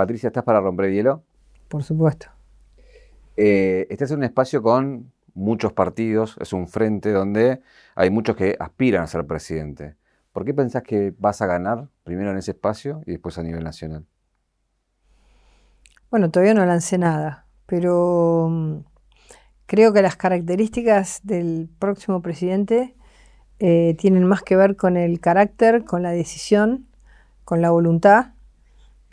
Patricia, ¿estás para romper el hielo? Por supuesto. Eh, este es un espacio con muchos partidos, es un frente donde hay muchos que aspiran a ser presidente. ¿Por qué pensás que vas a ganar primero en ese espacio y después a nivel nacional? Bueno, todavía no lancé nada, pero mm, creo que las características del próximo presidente eh, tienen más que ver con el carácter, con la decisión, con la voluntad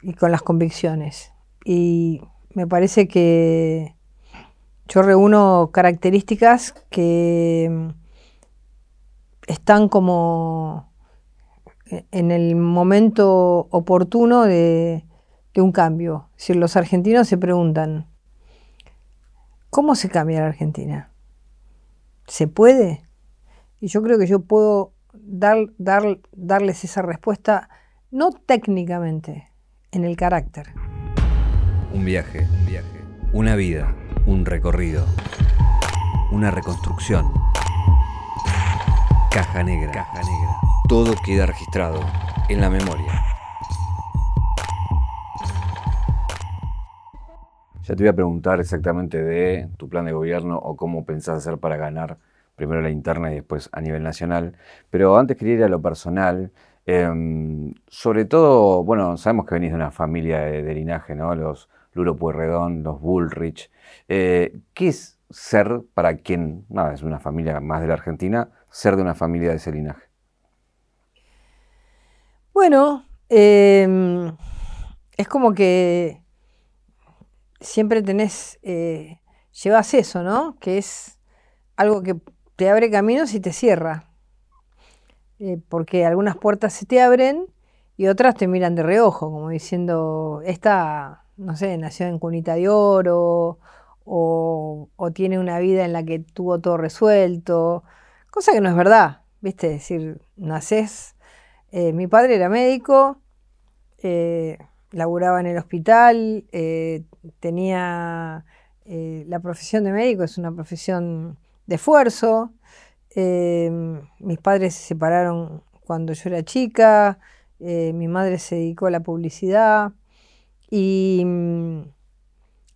y con las convicciones. Y me parece que yo reúno características que mm, están como en el momento oportuno de, un cambio. Si los argentinos se preguntan, ¿cómo se cambia la Argentina? ¿Se puede? Y yo creo que yo puedo dar, dar, darles esa respuesta, no técnicamente, en el carácter. Un viaje, un viaje, una vida, un recorrido, una reconstrucción. Caja negra, caja negra. Todo queda registrado en la memoria. Ya te voy a preguntar exactamente de tu plan de gobierno o cómo pensás hacer para ganar primero la interna y después a nivel nacional. Pero antes quería ir a lo personal. Em, sobre todo, bueno, sabemos que venís de una familia de, linaje, ¿no? Los Luro Pueyrredón, los Bullrich. Eh, ¿Qué es ser para quien, nada, es una familia más de la Argentina, ser de una familia de ese linaje? Bueno, em, es como que siempre tenés, eh, llevas eso, ¿no? Que es algo que te abre caminos y te cierra. Eh, porque algunas puertas se te abren y otras te miran de reojo, como diciendo, esta, no sé, nació en cunita de oro o, tiene una vida en la que tuvo todo resuelto, cosa que no es verdad, ¿viste? Es decir, nacés. Eh, mi padre era médico, eh, laburaba en el hospital, tenía la profesión de médico, es una profesión de esfuerzo. Em, mis padres se separaron cuando yo era chica, eh, mi madre se dedicó a la publicidad y,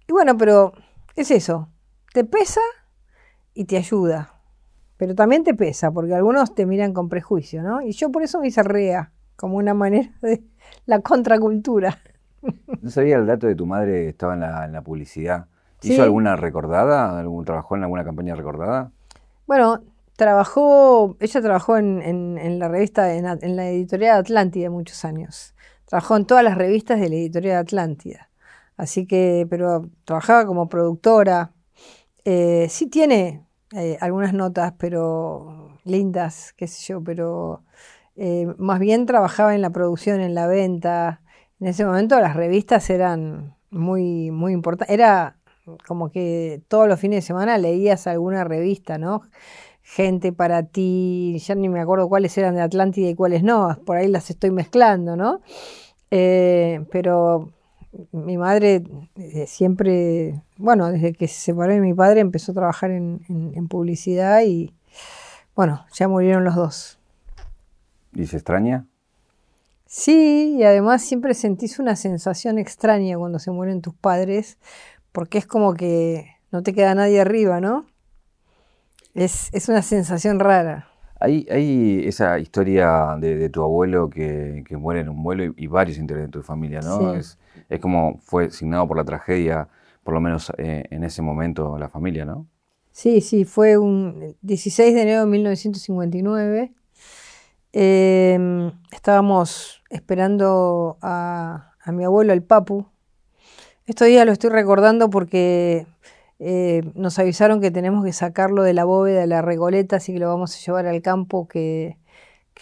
y bueno, pero es eso, te pesa y te ayuda, pero también te pesa porque algunos te miran con prejuicio, ¿no? Y yo por eso me hice rea, como una manera de la contracultura. No sabía el dato de tu madre que estaba en la, en la publicidad. ¿Hizo alguna recordada? ¿Algún, ¿Trabajó en alguna campaña recordada? Bueno, trabajó, ella trabajó en, la revista, en, la editorial Atlántida muchos años. Trabajó en todas las revistas de la editorial Atlántida. Así que, pero trabajaba como productora. Eh, sí tiene eh, algunas notas, pero lindas, qué sé yo, pero eh, más bien trabajaba en la producción, en la venta. En ese momento las revistas eran muy, muy importantes. Era como que todos los fines de semana leías alguna revista, ¿no? Gente para ti, ya ni me acuerdo cuáles eran de Atlántida y cuáles no, por ahí las estoy mezclando, ¿no? Eh, pero mi madre eh, siempre, bueno, desde que se separó de mi padre empezó a trabajar en, en publicidad y, bueno, ya murieron los dos. ¿Y se extraña? Sí, y además siempre sentís una sensación extraña cuando se mueren tus padres, porque es como que no te queda nadie arriba, ¿no? Es, una sensación rara. Hay, hay esa historia de, tu abuelo que, muere en un vuelo y, varios integrantes de tu familia, ¿no? Es, como fue signado por la tragedia, por lo menos eh, en ese momento, la familia, ¿no? Sí, sí, fue un 16 de enero de 1959. Em, estábamos esperando a, a mi abuelo, el Papu, estos días lo estoy recordando porque eh, nos avisaron que tenemos que sacarlo de la bóveda de la regoleta, así que lo vamos a llevar al campo que,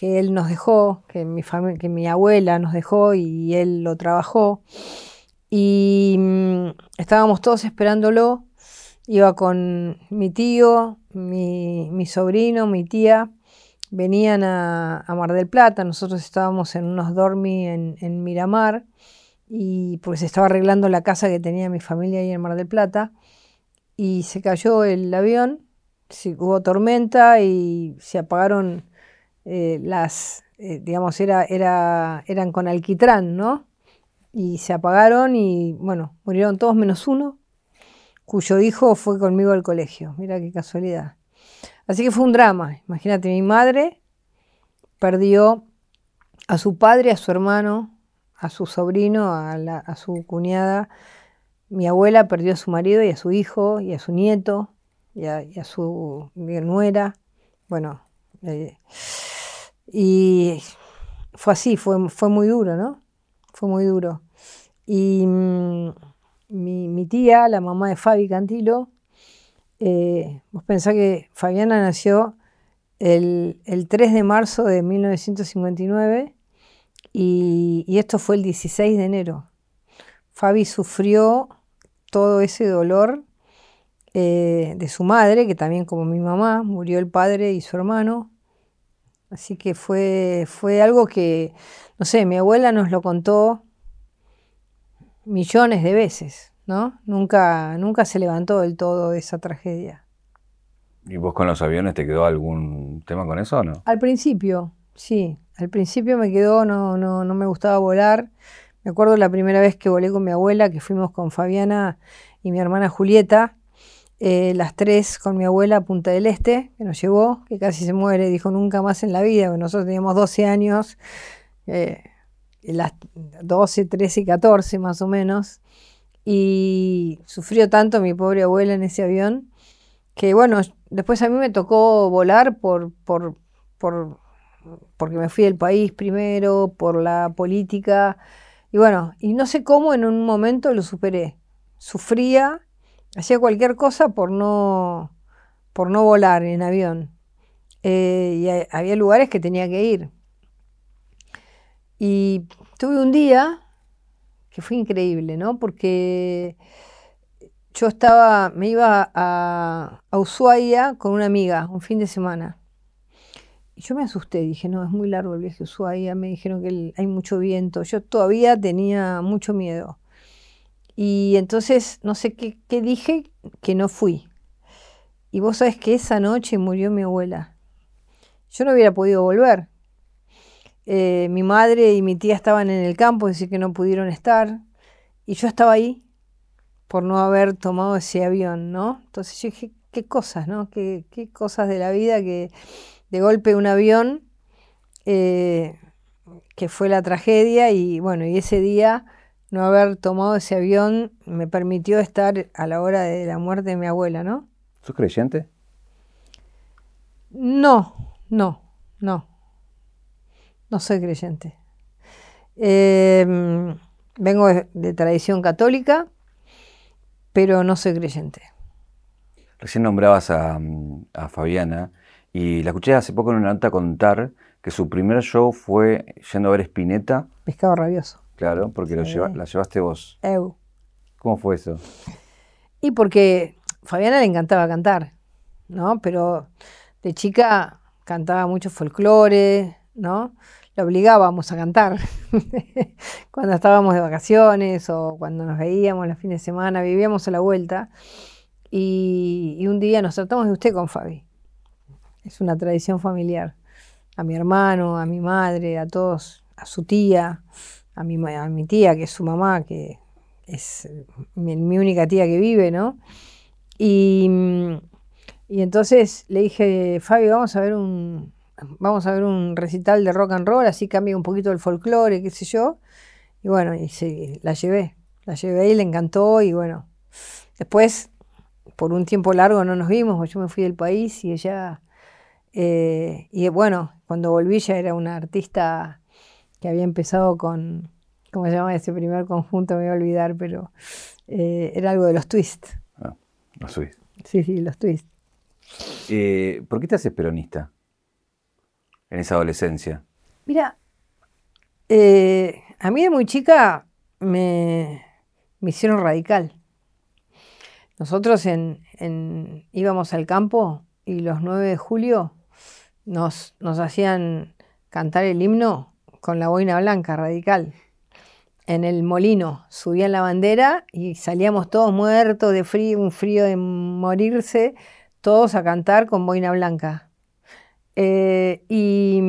él nos dejó, que mi, mi abuela nos dejó y él lo trabajó. Y mm, estábamos todos esperándolo. Iba con mi tío, mi, sobrino, mi tía. Venían a, Mar del Plata. Nosotros estábamos en unos dormi en, Miramar y pues estaba arreglando la casa que tenía mi familia ahí en Mar del Plata y se cayó el avión, hubo tormenta y se apagaron eh, las, eh, digamos, era, era, eran con alquitrán, ¿no? y se apagaron y bueno, murieron todos menos uno, cuyo hijo fue conmigo al colegio. Mira qué casualidad. Así que fue un drama. Imagínate, mi madre perdió a su padre, a su hermano, a su sobrino, a, su cuñada. Mi abuela perdió a su marido y a su hijo y a su nieto y a, su nuera. Bueno, eh, y fue así, fue, fue muy duro, ¿no? Fue muy duro. Y mm, mi, tía, la mamá de Fabi Cantilo, eh, vos pensás que Fabiana nació el, 3 de marzo de 1959 y, esto fue el 16 de enero. Fabi sufrió todo ese dolor eh, de su madre, que también como mi mamá, murió el padre y su hermano. Así que fue, fue algo que, no sé, mi abuela nos lo contó millones de veces, ¿no? Nunca, nunca se levantó del todo de esa tragedia. ¿Y vos con los aviones te quedó algún tema con eso o no? Al principio, sí. Al principio me quedó, no, no, no me gustaba volar. Me acuerdo la primera vez que volé con mi abuela, que fuimos con Fabiana y mi hermana Julieta, eh, las tres con mi abuela a Punta del Este, que nos llevó, que casi se muere, dijo nunca más en la vida, porque nosotros teníamos 12 años. Eh, las 12, 13 y 14 más o menos, y sufrió tanto mi pobre abuela en ese avión, que bueno, después a mí me tocó volar por, por, por porque me fui del país primero, por la política, y bueno, y no sé cómo en un momento lo superé. Sufría, hacía cualquier cosa por no, por no volar en avión. Eh, y había lugares que tenía que ir. Y tuve un día que fue increíble, ¿no? Porque yo estaba, me iba a, Ushuaia con una amiga un fin de semana. Yo me asusté, dije, no, es muy largo el viaje a Ushuaia, me dijeron que hay mucho viento, yo todavía tenía mucho miedo. Y entonces, no sé qué, qué dije, que no fui. Y vos sabés que esa noche murió mi abuela. Yo no hubiera podido volver. Eh, mi madre y mi tía estaban en el campo, decir, que no pudieron estar. Y yo estaba ahí por no haber tomado ese avión, ¿no? Entonces yo dije, qué cosas, ¿no? Qué, cosas de la vida que de golpe un avión, eh, que fue la tragedia, y bueno, y ese día no haber tomado ese avión me permitió estar a la hora de la muerte de mi abuela, ¿no? ¿Sos creyente? No, no, no. No soy creyente. Em, vengo de, tradición católica, pero no soy creyente. Recién nombrabas a, Fabiana y la escuché hace poco en una nota contar que su primer show fue yendo a ver Spinetta. Pescado rabioso. Claro, porque la llevaste vos. Eu. ¿Cómo fue eso? Y porque Fabiana le encantaba cantar, ¿no? Pero de chica cantaba mucho folclore, ¿no? la obligábamos a cantar cuando estábamos de vacaciones o cuando nos veíamos los fines de semana, vivíamos a la vuelta. Y, un día nos tratamos de usted con Fabi. Es una tradición familiar. A mi hermano, a mi madre, a todos, a su tía, a mi, a mi tía, que es su mamá, que es mi, única tía que vive, ¿no? Y, y entonces le dije, Fabi, vamos a ver un, vamos a ver un recital de rock and roll, así cambia un poquito el folclore, qué sé yo. Y bueno, y sí, la llevé, la llevé y le encantó y bueno, después por un tiempo largo no nos vimos, yo me fui del país y ella, eh, y bueno, cuando volví ya era una artista que había empezado con, ¿cómo se llama ese primer conjunto? Me voy a olvidar, pero eh, era algo de los twists. Ah, los twists. Sí, sí, los twists. Eh, ¿Por qué te haces peronista? en esa adolescencia? Mira, a mí de muy chica me, hicieron radical. Nosotros en, íbamos al campo y los 9 de julio nos, hacían cantar el himno con la boina blanca radical. En el molino subían la bandera y salíamos todos muertos de frío, un frío de morirse, todos a cantar con boina blanca. Eh, y,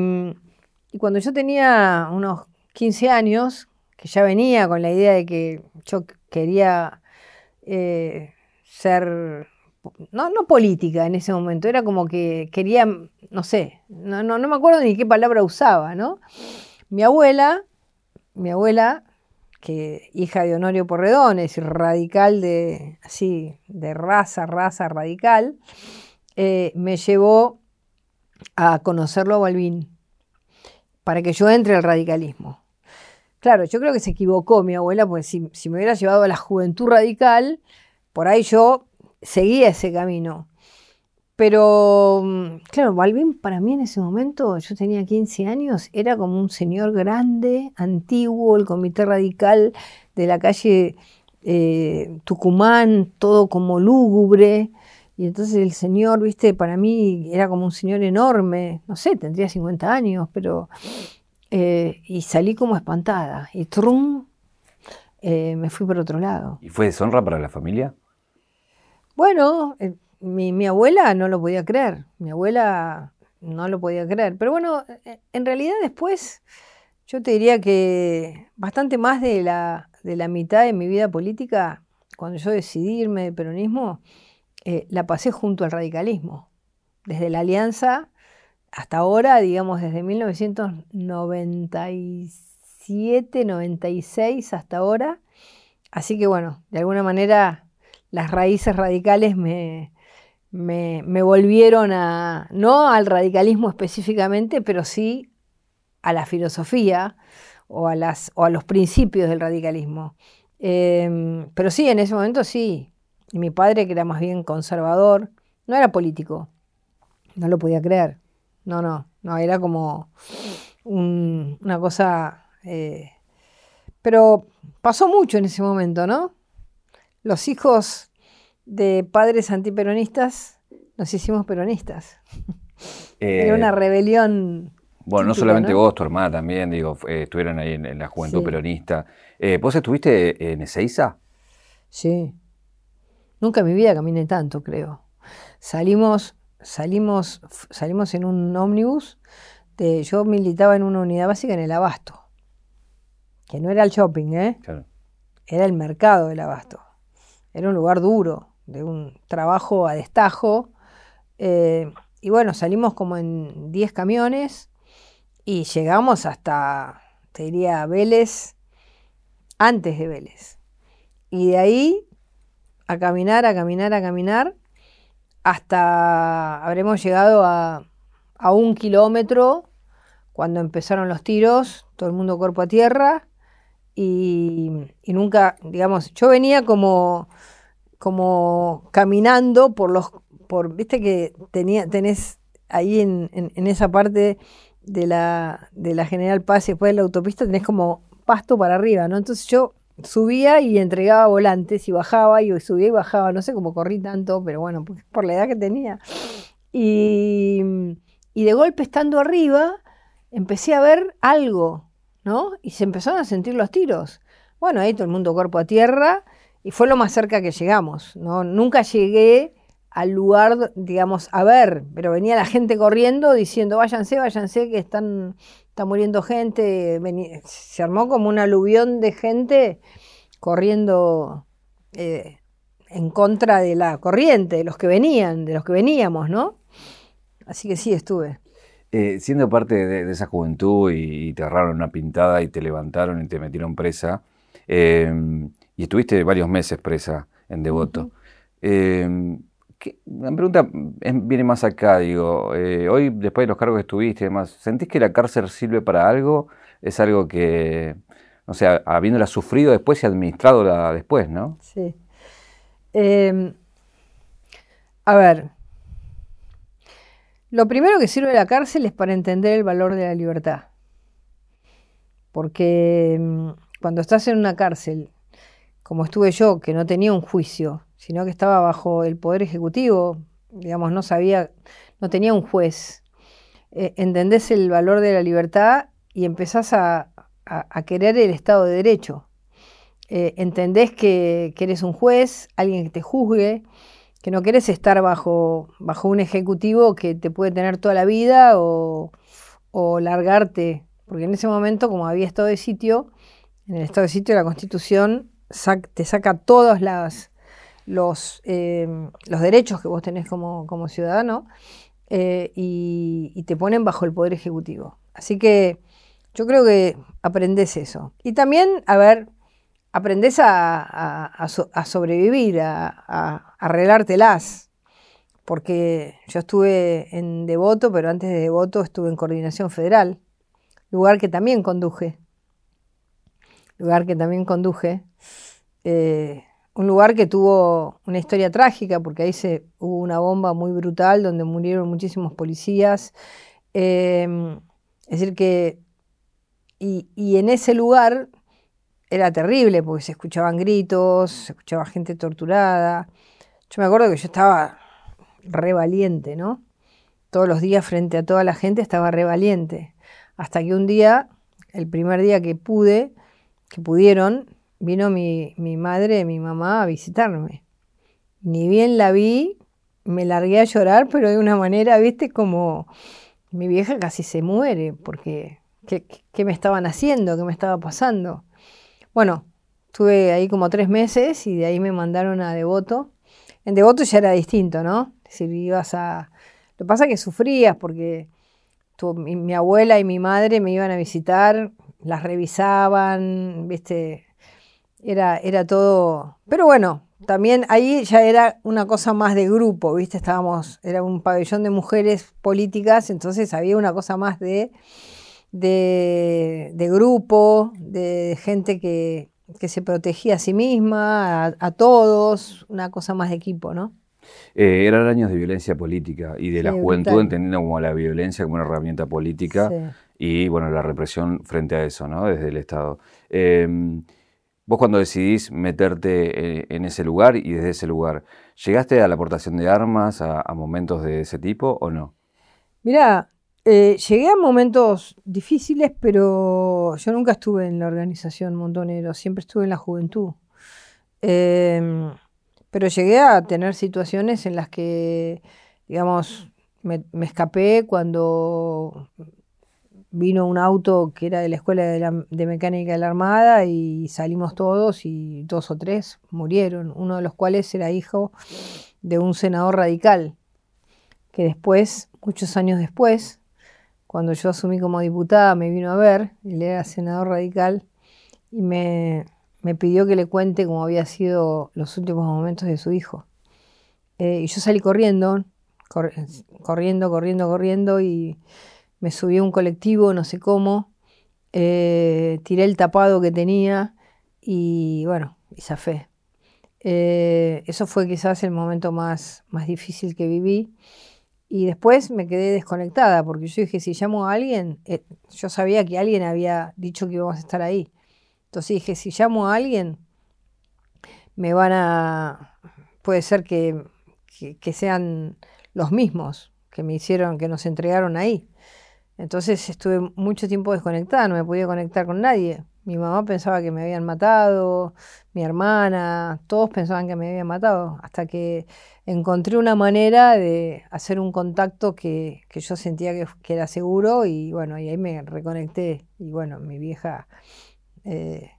cuando yo tenía unos 15 años, que ya venía con la idea de que yo quería eh, ser, no, no política en ese momento, era como que quería, no sé, no, no, no me acuerdo ni qué palabra usaba, ¿no? Mi abuela, mi abuela, que hija de Honorio Porredones, radical de, así, de raza, raza radical, eh, me llevó a conocerlo a Balbín para que yo entre al radicalismo. Claro, yo creo que se equivocó mi abuela, porque si, si me hubiera llevado a la juventud radical, por ahí yo seguía ese camino. Pero, mm, claro, Balvin para mí en ese momento, yo tenía 15 años, era como un señor grande, antiguo, el comité radical de la calle eh, Tucumán, todo como lúgubre. Y entonces el señor, viste, para mí era como un señor enorme, no sé, tendría 50 años, pero... Eh, y salí como espantada. Y trum, eh, me fui por otro lado. ¿Y fue deshonra para la familia? Bueno, eh, mi, abuela no lo podía creer. Mi abuela no lo podía creer. Pero bueno, en realidad después yo te diría que bastante más de la, de la mitad de mi vida política, cuando yo decidí irme del peronismo, eh, la pasé junto al radicalismo. Desde la alianza hasta ahora, digamos, desde 1997, 96 hasta ahora. Así que bueno, de alguna manera las raíces radicales me, me, volvieron a, no al radicalismo específicamente, pero sí a la filosofía o a, las, o a los principios del radicalismo. Em, pero sí, en ese momento sí, y mi padre, que era más bien conservador, no era político. No lo podía creer. No, no, no, era como una cosa... Eh, pero pasó mucho en ese momento, ¿no? Los hijos de padres antiperonistas nos hicimos peronistas. era una eh, rebelión. Bueno, no solamente vos, tu hermana también, digo, estuvieron ahí en, la juventud peronista. Eh, ¿Vos estuviste en Ezeiza? Sí. Nunca en mi vida caminé tanto, creo. Salimos, salimos, salimos en un ómnibus. De, yo militaba en una unidad básica en el abasto. Que no era el shopping, ¿eh? Era el mercado del abasto. Era un lugar duro, de un trabajo a destajo. Eh, y bueno, salimos como en 10 camiones y llegamos hasta, te diría, Vélez, antes de Vélez. Y de ahí a caminar, a caminar, a caminar, hasta habremos llegado a, un kilómetro cuando empezaron los tiros, todo el mundo cuerpo a tierra, y, nunca, digamos, yo venía como, como caminando por los, por, viste que tenía, tenés ahí en, en, esa parte de la, de la General Paz y después de la autopista tenés como pasto para arriba, ¿no? Entonces yo subía y entregaba volantes y bajaba y subía y bajaba, no sé cómo corrí tanto, pero bueno, por la edad que tenía. Y, y de golpe estando arriba, empecé a ver algo, ¿no? Y se empezaron a sentir los tiros. Bueno, ahí todo el mundo cuerpo a tierra y fue lo más cerca que llegamos, ¿no? Nunca llegué al lugar, digamos, a ver, pero venía la gente corriendo diciendo, váyanse, váyanse, que están está muriendo gente, se armó como un aluvión de gente corriendo eh, en contra de la corriente, de los que venían, de los que veníamos, ¿no? Así que sí, estuve. Eh, siendo parte de, esa juventud y, te agarraron una pintada y te levantaron y te metieron presa, eh, y estuviste varios meses presa en Devoto. La pregunta viene más acá, digo, eh, hoy después de los cargos que estuviste demás, ¿sentís que la cárcel sirve para algo? Es algo que, o sea, habiéndola sufrido después y administrado después, ¿no? Sí. Em, a ver, lo primero que sirve la cárcel es para entender el valor de la libertad. Porque em, cuando estás en una cárcel, como estuve yo, que no tenía un juicio, sino que estaba bajo el poder ejecutivo, digamos, no sabía, no tenía un juez. Eh, entendés el valor de la libertad y empezás a, querer el Estado de Derecho. Eh, entendés que, eres un juez, alguien que te juzgue, que no querés estar bajo, un ejecutivo que te puede tener toda la vida o, o largarte, porque en ese momento, como había estado de sitio, en el estado de sitio la constitución te saca todos los, eh, los derechos que vos tenés como, ciudadano eh, y, te ponen bajo el poder ejecutivo. Así que yo creo que aprendes eso. Y también, a ver, aprendes a, sobrevivir, a, arreglártelas. Porque yo estuve en Devoto, pero antes de Devoto estuve en Coordinación Federal, lugar que también conduje. Lugar que también conduje. Eh, un lugar que tuvo una historia trágica, porque ahí se, hubo una bomba muy brutal donde murieron muchísimos policías. Em, es decir, que. Y, en ese lugar era terrible, porque se escuchaban gritos, se escuchaba gente torturada. Yo me acuerdo que yo estaba re valiente, ¿no? Todos los días frente a toda la gente estaba re valiente. Hasta que un día, el primer día que pude, que pudieron, vino mi, madre, mi mamá a visitarme. Ni bien la vi, me largué a llorar, pero de una manera, viste, como mi vieja casi se muere, porque ¿qué, me estaban haciendo? ¿Qué me estaba pasando? Bueno, estuve ahí como tres meses y de ahí me mandaron a Devoto. En Devoto ya era distinto, ¿no? Si ibas a... Lo que pasa es que sufrías porque mi abuela y mi madre me iban a visitar, las revisaban, viste, era, era todo. Pero bueno, también ahí ya era una cosa más de grupo, ¿viste? Estábamos, era un pabellón de mujeres políticas, entonces había una cosa más de, de, grupo, de gente que, se protegía a sí misma, a, todos, una cosa más de equipo, ¿no? Eh, eran años de violencia política y de la juventud entendiendo como la violencia como una herramienta política y bueno, la represión frente a eso, ¿no? Desde el Estado. Em, Vos cuando decidís meterte en ese lugar y desde ese lugar, ¿llegaste a la aportación de armas, a, momentos de ese tipo o no? Mira, eh, llegué a momentos difíciles, pero yo nunca estuve en la organización Montonero, siempre estuve en la juventud. Em, pero llegué a tener situaciones en las que, digamos, me escapé cuando vino un auto que era de la Escuela de, Mecánica de la Armada y salimos todos y dos o tres murieron, uno de los cuales era hijo de un senador radical, que después, muchos años después, cuando yo asumí como diputada, me vino a ver, él era senador radical, y me, pidió que le cuente cómo había sido los últimos momentos de su hijo. Eh, y yo salí corriendo, corriendo, corriendo, corriendo, y me subí a un colectivo, no sé cómo, eh, tiré el tapado que tenía y bueno, y zafé. Eh, eso fue quizás el momento más, más difícil que viví. Y después me quedé desconectada, porque yo dije, si llamo a alguien, eh, yo sabía que alguien había dicho que íbamos a estar ahí. Entonces dije, si llamo a alguien, me van a... puede ser que, que sean los mismos que me hicieron, que nos entregaron ahí. Entonces estuve mucho tiempo desconectada, no me podía conectar con nadie. Mi mamá pensaba que me habían matado, mi hermana, todos pensaban que me habían matado, hasta que encontré una manera de hacer un contacto que, yo sentía que, era seguro y bueno, y ahí me reconecté y bueno, mi vieja eh,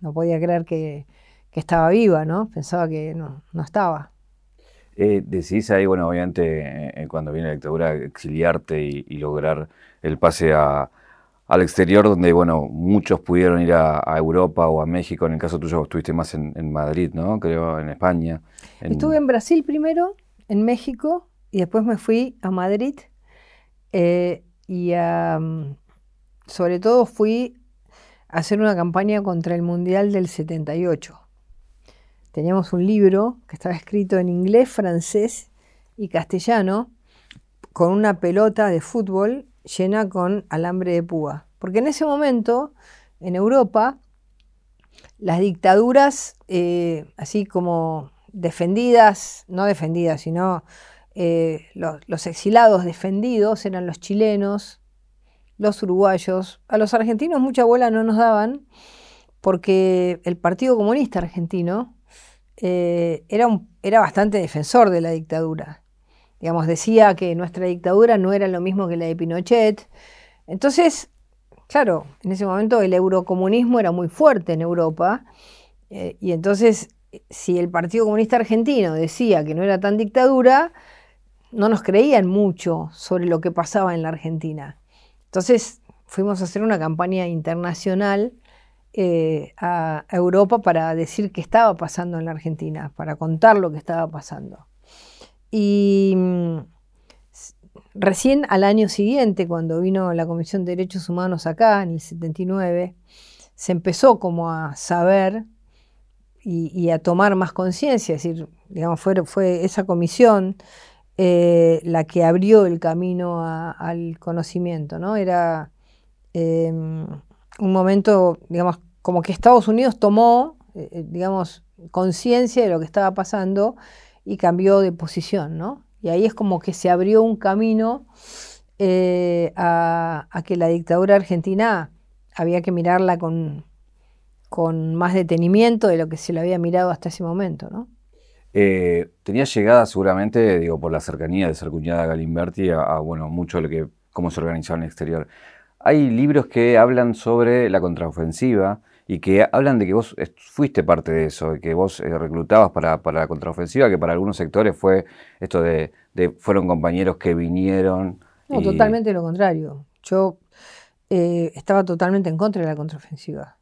no podía creer que, estaba viva, ¿no? Pensaba que no, no estaba. Eh, decís ahí, bueno, obviamente eh, cuando viene la dictadura, exiliarte y, lograr el pase al exterior, donde, bueno, muchos pudieron ir a, Europa o a México. En el caso tuyo, estuviste más en, Madrid, ¿no? Creo, en España. Estuve en Brasil primero, en México, y después me fui a Madrid. Eh, y sobre todo fui a hacer una campaña contra el Mundial del 78 teníamos un libro que estaba escrito en inglés, francés y castellano, con una pelota de fútbol llena con alambre de púa. Porque en ese momento, en Europa, las dictaduras, eh, así como defendidas, no defendidas, sino eh, los, los, exilados defendidos eran los chilenos, los uruguayos. A los argentinos mucha bola no nos daban porque el Partido Comunista Argentino eh, era, era bastante defensor de la dictadura. Digamos, decía que nuestra dictadura no era lo mismo que la de Pinochet. Entonces, claro, en ese momento el eurocomunismo era muy fuerte en Europa, eh, y entonces si el Partido Comunista Argentino decía que no era tan dictadura, no nos creían mucho sobre lo que pasaba en la Argentina. Entonces fuimos a hacer una campaña internacional eh, a Europa para decir qué estaba pasando en la Argentina, para contar lo que estaba pasando. Y mm, recién al año siguiente, cuando vino la Comisión de Derechos Humanos acá, en el 79, se empezó como a saber y, a tomar más conciencia, es decir, digamos, fue, fue esa comisión eh, la que abrió el camino al conocimiento, ¿no? Era em, un momento, digamos, como que Estados Unidos tomó, eh, eh, digamos, conciencia de lo que estaba pasando y cambió de posición, ¿no? Y ahí es como que se abrió un camino a, a, que la dictadura argentina había que mirarla con, con más detenimiento de lo que se le había mirado hasta ese momento, ¿no? Eh, tenía llegada seguramente, digo, por la cercanía de ser cuñada Galimberti a, bueno, mucho de lo que, cómo se organizaba en el exterior. Hay libros que hablan sobre la contraofensiva y que hablan de que vos fuiste parte de eso, de que vos eh, reclutabas para, la contraofensiva, que para algunos sectores fue esto de, fueron compañeros que vinieron. No, totalmente lo contrario. Yo eh, estaba totalmente en contra de la contraofensiva.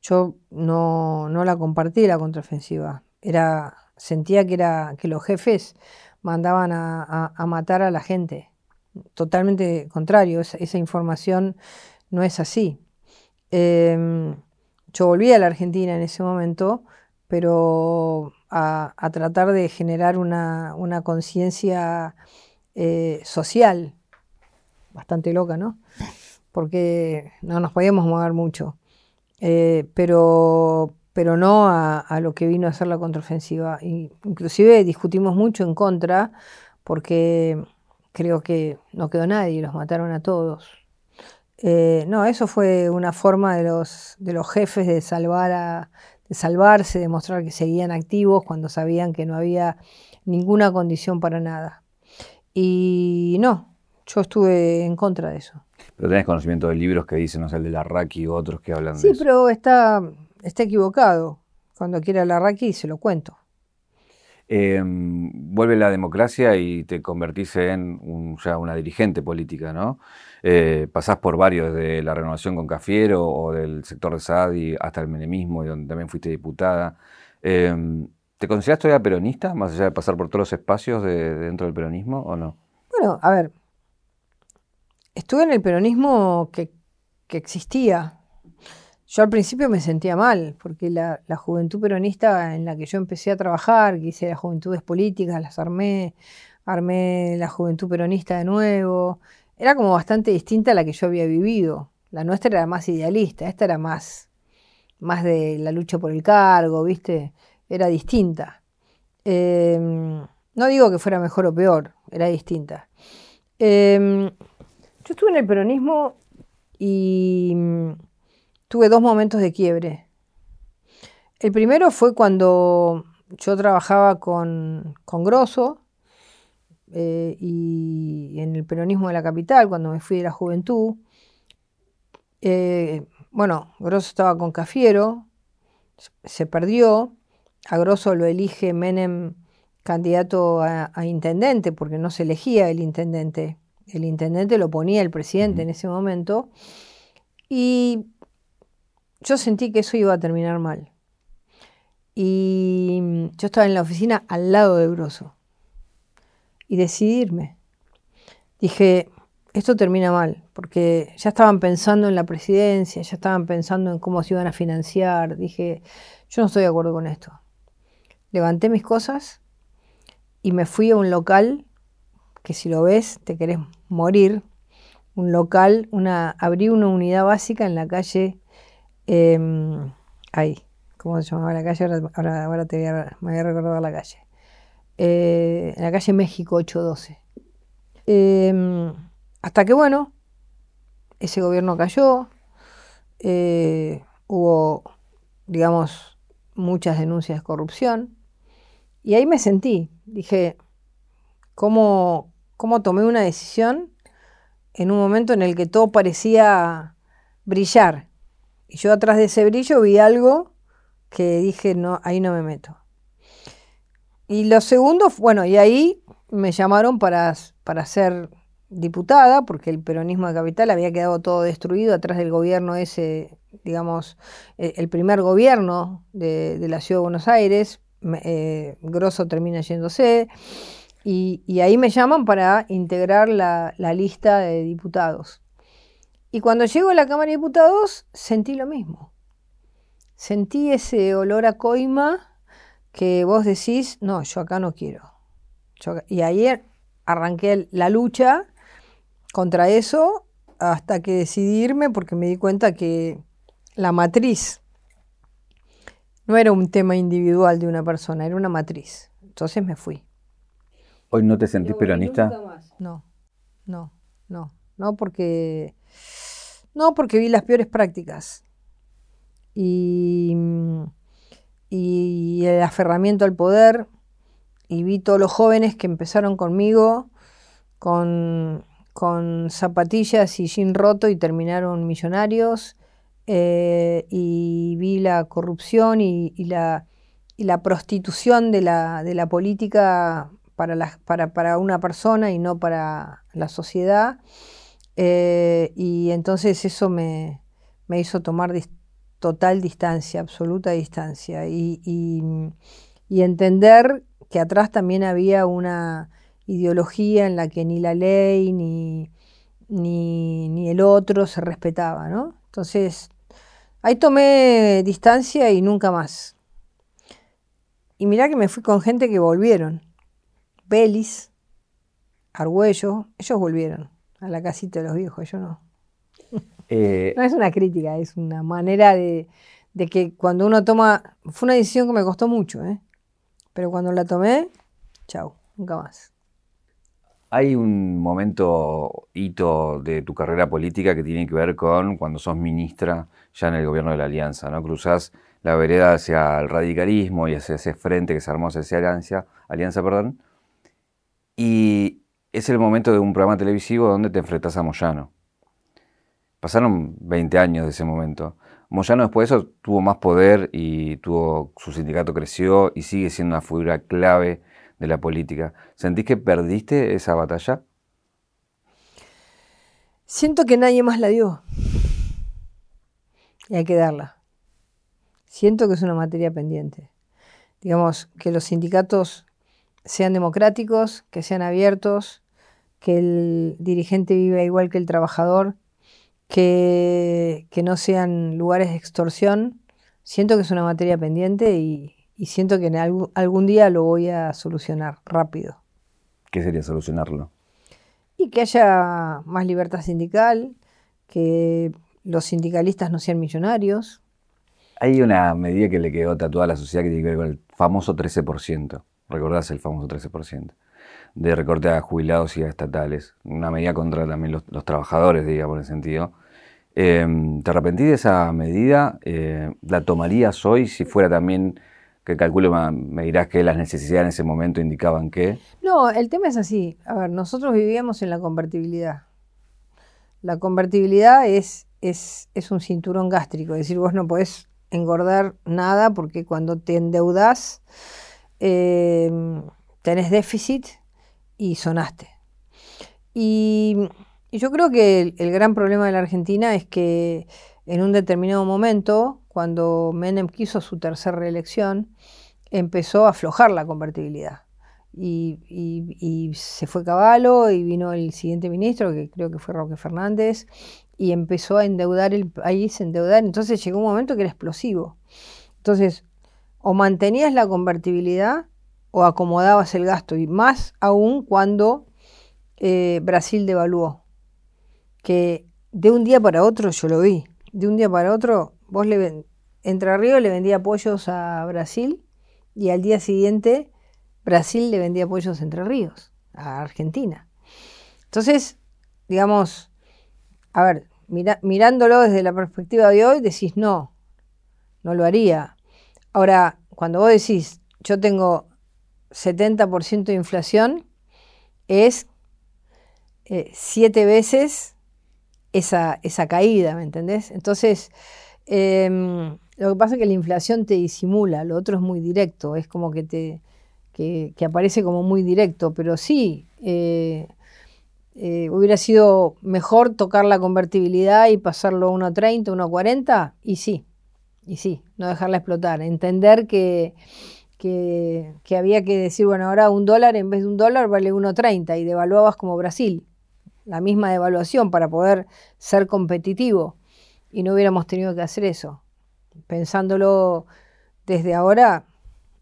Yo no, la compartí la contraofensiva. Era, sentía que, era, que los jefes mandaban a, matar a la gente. Totalmente contrario, esa, información no es así. Em, yo volví a la Argentina en ese momento, pero a, tratar de generar una, conciencia eh, social, bastante loca, ¿no? Porque no nos podíamos mover mucho. Eh, pero, pero no a, lo que vino a ser la contraofensiva. inclusive discutimos mucho en contra porque creo que no quedó nadie, los mataron a todos. Eh, no, eso fue una forma de los, de los jefes de, salvar de salvarse, de mostrar que seguían activos cuando sabían que no había ninguna condición para nada. Y no, yo estuve en contra de eso. Pero tenés conocimiento de libros que dicen, no sé, el de Larraqui u otros que hablan de eso. Sí, pero está, está equivocado. Cuando quiera Larraqui se lo cuento. Em, vuelve la democracia y te convertís en una dirigente política, ¿no? Eh, pasás por varios, de la renovación con Cafiero o del sector de Sadi hasta el menemismo, donde también fuiste diputada. Em, ¿Te consideras todavía peronista, más allá de pasar por todos los espacios de, dentro del peronismo o no? Bueno, a ver, estuve en el peronismo que, existía. Yo al principio me sentía mal, porque la, juventud peronista en la que yo empecé a trabajar, que hice las juventudes políticas, las armé, armé la juventud peronista de nuevo, era como bastante distinta a la que yo había vivido. La nuestra era más idealista, esta era más, más de la lucha por el cargo, ¿viste? Era distinta. Em, no digo que fuera mejor o peor, era distinta. Em, yo estuve en el peronismo y tuve dos momentos de quiebre. El primero fue cuando yo trabajaba con, con Grosso eh, y en el peronismo de la capital, cuando me fui de la juventud. Eh, bueno, Grosso estaba con Cafiero, se perdió. A Grosso lo elige Menem candidato a intendente, porque no se elegía el intendente el intendente lo ponía el presidente en ese momento, y yo sentí que eso iba a terminar mal. Y yo estaba en la oficina al lado de Grosso y decidirme. Dije, esto termina mal, porque ya estaban pensando en la presidencia, ya estaban pensando en cómo se iban a financiar. Dije, yo no estoy de acuerdo con esto. Levanté mis cosas y me fui a un local que si lo ves te querés morir, un local, una, abrí una unidad básica en la calle, eh, ahí, ¿cómo se llamaba la calle? Ahora, voy a, me voy a recordar la calle. Eh, en la calle México 812. Em, hasta que, bueno, ese gobierno cayó, eh, hubo, digamos, muchas denuncias de corrupción, y ahí me sentí, dije, ¿cómo, cómo tomé una decisión en un momento en el que todo parecía brillar. Y yo atrás de ese brillo vi algo que dije, no, ahí no me meto. Y lo segundo, bueno, y ahí me llamaron para, para ser diputada, porque el peronismo de capital había quedado todo destruido atrás del gobierno ese, digamos, e, el primer gobierno de, la ciudad de Buenos Aires, eh, Grosso termina yéndose, y, ahí me llaman para integrar la, la lista de diputados. Y cuando llego a la Cámara de Diputados sentí lo mismo. Sentí ese olor a coima que vos decís, no, yo acá no quiero. y ahí arranqué la lucha contra eso hasta que decidí irme porque me di cuenta que la matriz no era un tema individual de una persona, era una matriz. Entonces me fui. ¿Hoy no te sentís peronista? No, no, no, no porque no porque vi las peores prácticas y, el aferramiento al poder y vi todos los jóvenes que empezaron conmigo con zapatillas y jean roto y terminaron millonarios. Eh, y vi la corrupción y, la, prostitución de la, política para, una persona y no para la sociedad. Eh, y entonces eso me, hizo tomar total distancia, absoluta distancia, y, y entender que atrás también había una, ideología en la que ni la ley ni, ni, el otro se respetaba, ¿no? Entonces, ahí tomé distancia y nunca más. Y mirá que me fui con gente que volvieron. Belis, Argüello, ellos volvieron a la casita de los viejos, yo no. Eh, no es una crítica, es una manera de, de, que cuando uno toma, fue una decisión que me costó mucho, ¿eh? pero cuando la tomé, chao, nunca más. Hay un momento hito de tu carrera política que tiene que ver con cuando sos ministra ya en el gobierno de la Alianza, ¿no? Cruzás la vereda hacia el radicalismo y hacia ese frente que se armó hacia esa alianza, alianza perdón, y es el momento de un programa televisivo donde te enfrentas a Moyano. Pasaron 20 años de ese momento. Moyano después de eso tuvo más poder y tuvo, su sindicato creció y sigue siendo una figura clave de la política. ¿Sentís que perdiste esa batalla? Siento que nadie más la dio. Y hay que darla. Siento que es una materia pendiente. Digamos, que los sindicatos sean democráticos, que sean abiertos, que el dirigente viva igual que el trabajador, que, que no sean lugares de extorsión. Siento que es una materia pendiente y, y siento que en algún, día lo voy a solucionar rápido. ¿Qué sería solucionarlo? Y que haya más libertad sindical, que los sindicalistas no sean millonarios. Hay una medida que le quedó tatuada a la sociedad que tiene que ver con el famoso 13%. ¿Recordás el famoso 13%? De recorte a jubilados y a estatales. Una medida contra también los, trabajadores, digamos, en ese sentido. Em, ¿Te arrepentís de esa medida? Eh, ¿La tomarías hoy si fuera también que calculo me, dirás que las necesidades en ese momento indicaban que... No, el tema es así. A ver, nosotros vivíamos en la convertibilidad. La convertibilidad es, es, es un cinturón gástrico, es decir, vos no podés engordar nada porque cuando te endeudas eh, tenés déficit y sonaste. Y, yo creo que el gran problema de la Argentina es que en un determinado momento cuando Menem quiso su tercera reelección, empezó a aflojar la convertibilidad. Y, se fue Caballo y vino el siguiente ministro, que creo que fue Roque Fernández, y empezó a endeudar el país, endeudar. Entonces llegó un momento que era explosivo. Entonces, o mantenías la convertibilidad o acomodabas el gasto, y más aún cuando eh, Brasil devaluó, que de un día para otro yo lo vi, de un día para otro vos le Entre Ríos le vendía pollos a Brasil y al día siguiente Brasil le vendía pollos a Entre Ríos, a Argentina. Entonces, digamos, a ver, mirándolo desde la perspectiva de hoy, decís, no, no lo haría. Ahora, cuando vos decís, yo tengo 70% de inflación, es eh, siete veces esa, esa caída, ¿me entendés? Entonces, em, lo que pasa es que la inflación te disimula, lo otro es muy directo, es como que te que, aparece como muy directo, pero sí, eh, eh, hubiera sido mejor tocar la convertibilidad y pasarlo a 1.30, 1.40, y sí, y sí, no dejarla explotar, entender que, que, que, había que decir, bueno, ahora un dólar en vez de un dólar vale 1.30 y devaluabas como Brasil, la misma devaluación para poder ser competitivo, y no hubiéramos tenido que hacer eso. Pensándolo desde ahora,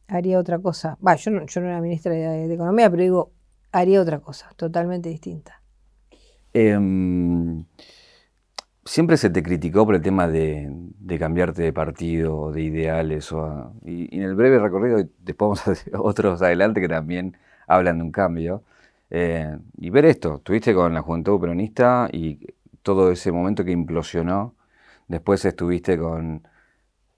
haría otra cosa. Va, yo no, yo no era ministra de, Economía, pero digo, haría otra cosa, totalmente distinta. Em, siempre se te criticó por el tema de, cambiarte de partido, de ideales, y, en el breve recorrido, después vamos a hacer otros adelante que también hablan de un cambio. Eh, y ver esto, estuviste con la Juventud Peronista y todo ese momento que implosionó, después estuviste con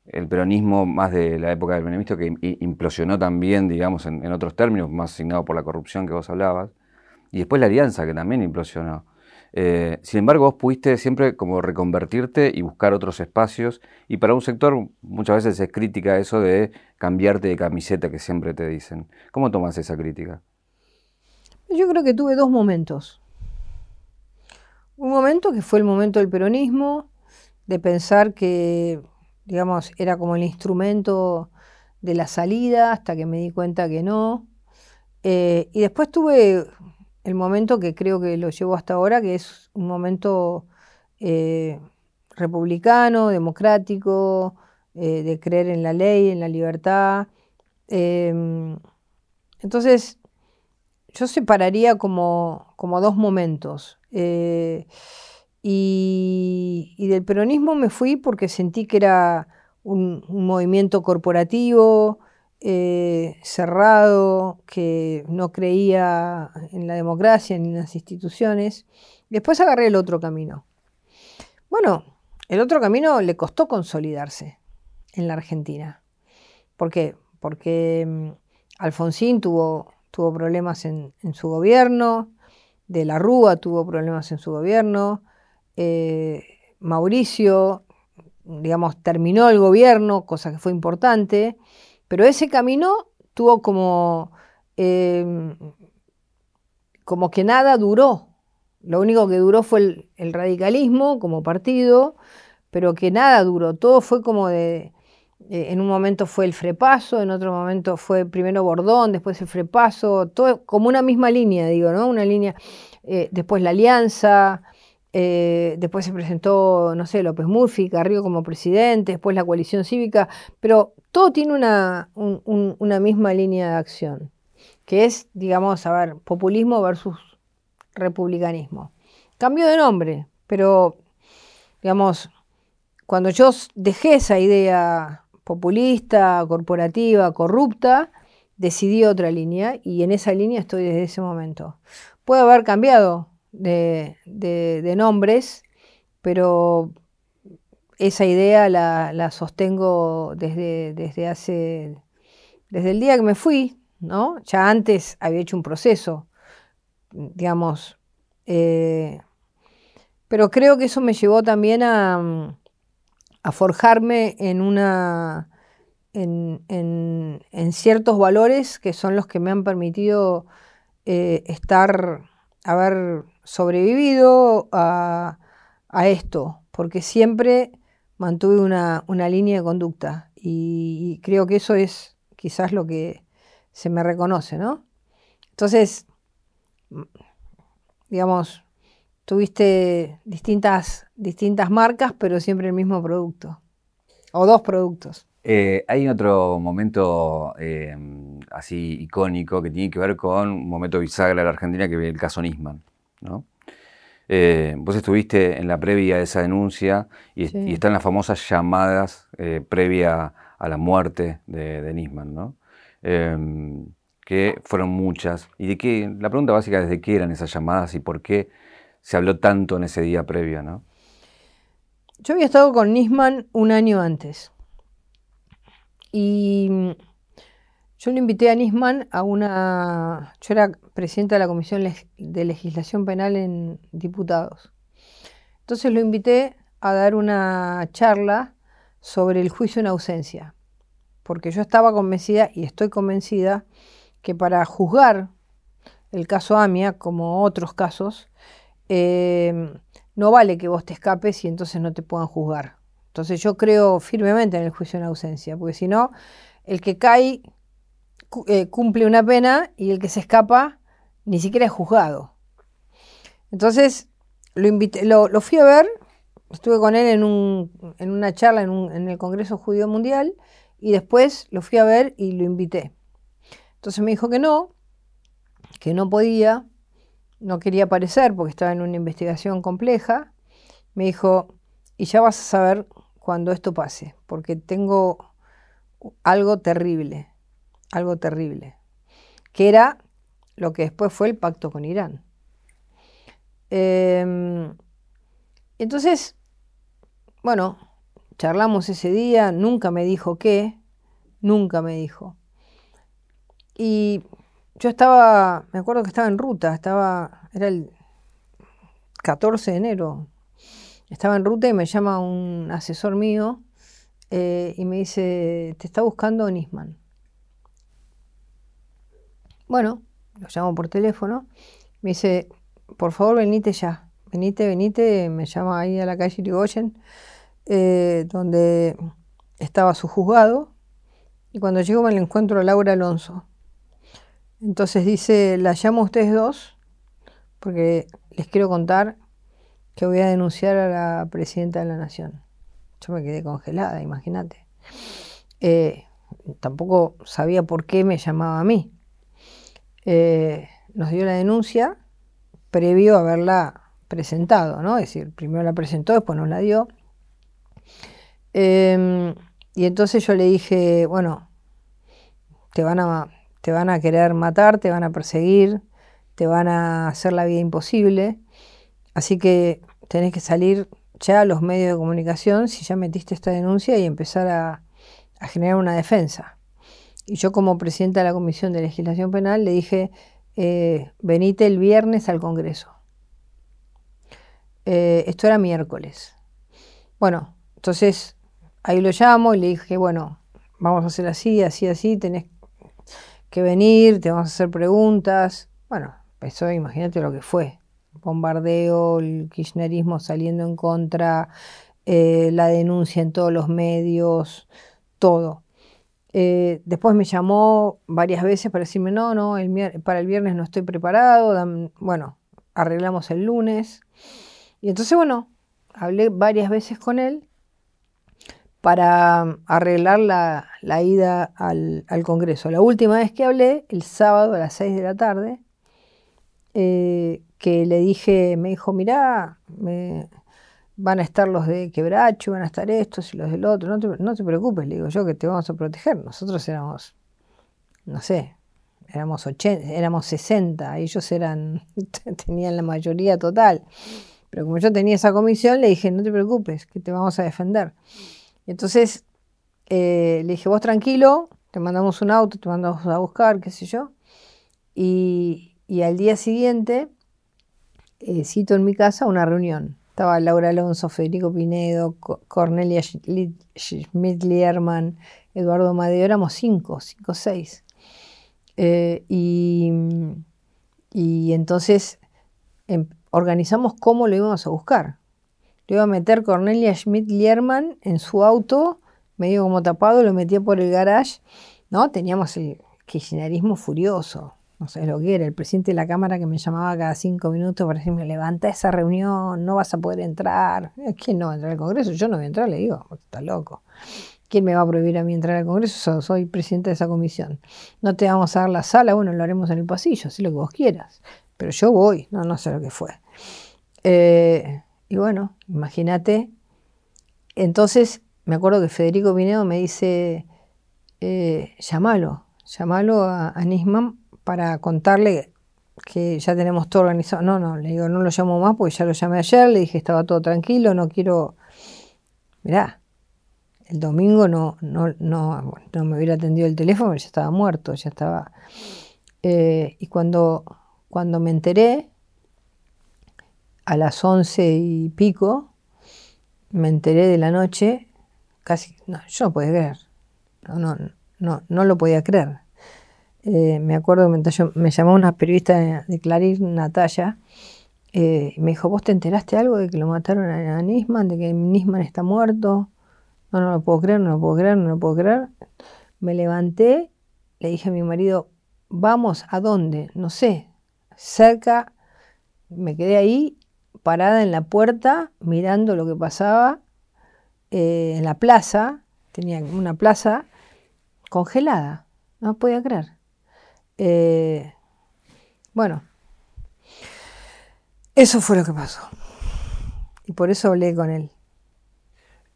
el peronismo más de la época del menemismo que implosionó también, digamos, en, otros términos, más asignado por la corrupción que vos hablabas, y después la alianza que también implosionó. Eh, sin embargo, vos pudiste siempre como reconvertirte y buscar otros espacios, y para un sector muchas veces es crítica eso de cambiarte de camiseta que siempre te dicen. ¿Cómo tomas esa crítica? Yo creo que tuve dos momentos. Un momento que fue el momento del peronismo, de pensar que digamos, era como el instrumento de la salida hasta que me di cuenta que no. Eh, y después tuve el momento que creo que lo llevo hasta ahora, que es un momento eh, republicano, democrático, eh, de creer en la ley, en la libertad. Em, entonces, yo separaría como, como dos momentos. Y, del peronismo me fui porque sentí que era un, movimiento corporativo, eh, cerrado, que no creía en la democracia ni en las instituciones. Después agarré el otro camino. Bueno, el otro camino le costó consolidarse en la Argentina. ¿Por qué? Porque mm, Alfonsín tuvo, tuvo problemas en, su gobierno, De la Rúa tuvo problemas en su gobierno, eh, Mauricio, digamos, terminó el gobierno, cosa que fue importante, pero ese camino tuvo como, em, como que nada duró. Lo único que duró fue el, radicalismo como partido, pero que nada duró. Todo fue como de, eh, en un momento fue el frepaso, en otro momento fue primero Bordón, después el frepaso, todo como una misma línea, digo, ¿no? Una línea, eh, después la alianza, eh, después se presentó, no sé, López Murphy, Carrillo como presidente, después la coalición cívica, pero todo tiene una, una misma línea de acción, que es, digamos, a ver, populismo versus republicanismo. Cambio de nombre, pero, digamos, cuando yo dejé esa idea populista, corporativa, corrupta, decidí otra línea y en esa línea estoy desde ese momento. Puede haber cambiado de, nombres, pero esa idea la, sostengo desde, desde hace, desde el día que me fui, ¿no? Ya antes había hecho un proceso, digamos, eh, pero creo que eso me llevó también a, a forjarme en una... En, en, ciertos valores que son los que me han permitido eh, estar, haber sobrevivido a, esto, porque siempre mantuve una, línea de conducta y, creo que eso es quizás lo que se me reconoce, ¿no? Entonces, digamos, tuviste distintas, distintas marcas, pero siempre el mismo producto, o dos productos. Eh, hay otro momento eh, así icónico que tiene que ver con un momento bisagra de la Argentina, que es el caso Nisman. ¿No? Eh, vos estuviste en la previa de esa denuncia y, están las famosas llamadas eh, previa a la muerte de, Nisman, ¿no? Em, que fueron muchas. Y de qué, la pregunta básica es de qué eran esas llamadas y por qué se habló tanto en ese día previo, ¿no? Yo había estado con Nisman un año antes. Y yo le invité a Nisman a una... Yo era presidenta de la Comisión de Legislación Penal en Diputados. Entonces lo invité a dar una charla sobre el juicio en ausencia, porque yo estaba convencida y estoy convencida que para juzgar el caso AMIA, como otros casos, eh, no vale que vos te escapes y entonces no te puedan juzgar. Entonces yo creo firmemente en el juicio en ausencia, porque si no, el que cae eh, cumple una pena y el que se escapa ni siquiera es juzgado. Entonces lo, invité, lo, fui a ver, estuve con él en, un, en una charla en, un, en el Congreso Judío Mundial y después lo fui a ver y lo invité. Entonces me dijo que no, que no podía, no quería aparecer porque estaba en una investigación compleja. Me dijo, y ya vas a saber cuando esto pase, porque tengo algo terrible, algo terrible, que era lo que después fue el pacto con Irán. Em, entonces, bueno, charlamos ese día, nunca me dijo qué, nunca me dijo. Y yo estaba, me acuerdo que estaba en ruta, estaba, era el 14 de enero, estaba en ruta y me llama un asesor mío eh, y me dice, te está buscando Nisman. Bueno, lo llamo por teléfono, me dice, por favor venite ya, venite, venite, me llama ahí a la calle Irigoyen, eh, donde estaba su juzgado, y cuando llego me le encuentro a Laura Alonso. Entonces dice, la llamo a ustedes dos, porque les quiero contar que voy a denunciar a la presidenta de la Nación. Yo me quedé congelada, imagínate. Eh, tampoco sabía por qué me llamaba a mí. Eh, nos dio la denuncia previo a haberla presentado, ¿no? Es decir, primero la presentó, después nos la dio. Em, y entonces yo le dije, bueno, te van a te van a querer matar, te van a perseguir, te van a hacer la vida imposible. Así que tenés que salir ya a los medios de comunicación si ya metiste esta denuncia y empezar a, generar una defensa. Y yo como presidenta de la Comisión de Legislación Penal le dije, eh, venite el viernes al Congreso. Eh, esto era miércoles. Bueno, entonces ahí lo llamo y le dije, bueno, vamos a hacer así, así, así, tenés que venir, te vamos a hacer preguntas. Bueno, eso imagínate lo que fue. Bombardeo, el kirchnerismo saliendo en contra, eh, la denuncia en todos los medios, todo. Eh, después me llamó varias veces para decirme, no, no, para el viernes no estoy preparado. bueno, arreglamos el lunes. Y entonces, bueno, hablé varias veces con él para arreglar la, ida al, Congreso. La última vez que hablé, el sábado a las 6 de la tarde, eh, que le dije, me dijo, mirá, van a estar los de Quebracho, van a estar estos y los del otro, no te, no te preocupes, le digo yo, que te vamos a proteger. Nosotros éramos, no sé, éramos 80, éramos 60, ellos eran, tenían la mayoría total. Pero como yo tenía esa comisión, le dije, no te preocupes, que te vamos a defender. Entonces eh, le dije, vos tranquilo, te mandamos un auto, te mandamos a buscar, qué sé yo. Y, al día siguiente eh, cito en mi casa una reunión. Estaba Laura Alonso, Federico Pinedo, Cornelia Schmidt-Lierman, Eduardo Madeo, éramos cinco, cinco, seis. Eh, y, y, entonces em, organizamos cómo lo íbamos a buscar. Lo iba a meter Cornelia Schmidt-Lierman en su auto, medio como tapado, lo metía por el garage, ¿no? Teníamos el kirchnerismo furioso, no sé lo que era, el presidente de la Cámara que me llamaba cada cinco minutos para decirme, levanta esa reunión, no vas a poder entrar. ¿Quién no va a entrar al Congreso? Yo no voy a entrar, le digo, está loco. ¿Quién me va a prohibir a mí entrar al Congreso? Soy presidente de esa comisión. No te vamos a dar la sala, bueno, lo haremos en el pasillo, así lo que vos quieras. Pero yo voy, no, no sé lo que fue. Eh, y bueno, imagínate. Entonces, me acuerdo que Federico Pinedo me dice, eh, llámalo, llámalo a, Nisman para contarle que ya tenemos todo organizado. No, no, le digo, no lo llamo más porque ya lo llamé ayer, le dije estaba todo tranquilo, no quiero... Mirá, el domingo no, no, no, no me hubiera atendido el teléfono, ya estaba muerto, ya estaba... Eh, y cuando, cuando me enteré, a las once y pico me enteré de la noche, casi, no, yo no podía creer, no, no, no, lo podía creer. Eh, me acuerdo, me, me llamó una periodista de, Clarín, Natalia, eh, me dijo, ¿vos te enteraste algo de que lo mataron a, Nisman, de que Nisman está muerto? No, no lo puedo creer, no lo puedo creer, no lo puedo creer. Me levanté, le dije a mi marido, vamos, ¿a dónde? No sé, cerca, me quedé ahí parada en la puerta mirando lo que pasaba eh, en la plaza, tenía una plaza congelada, no podía creer. Eh, bueno, eso fue lo que pasó. Y por eso hablé con él.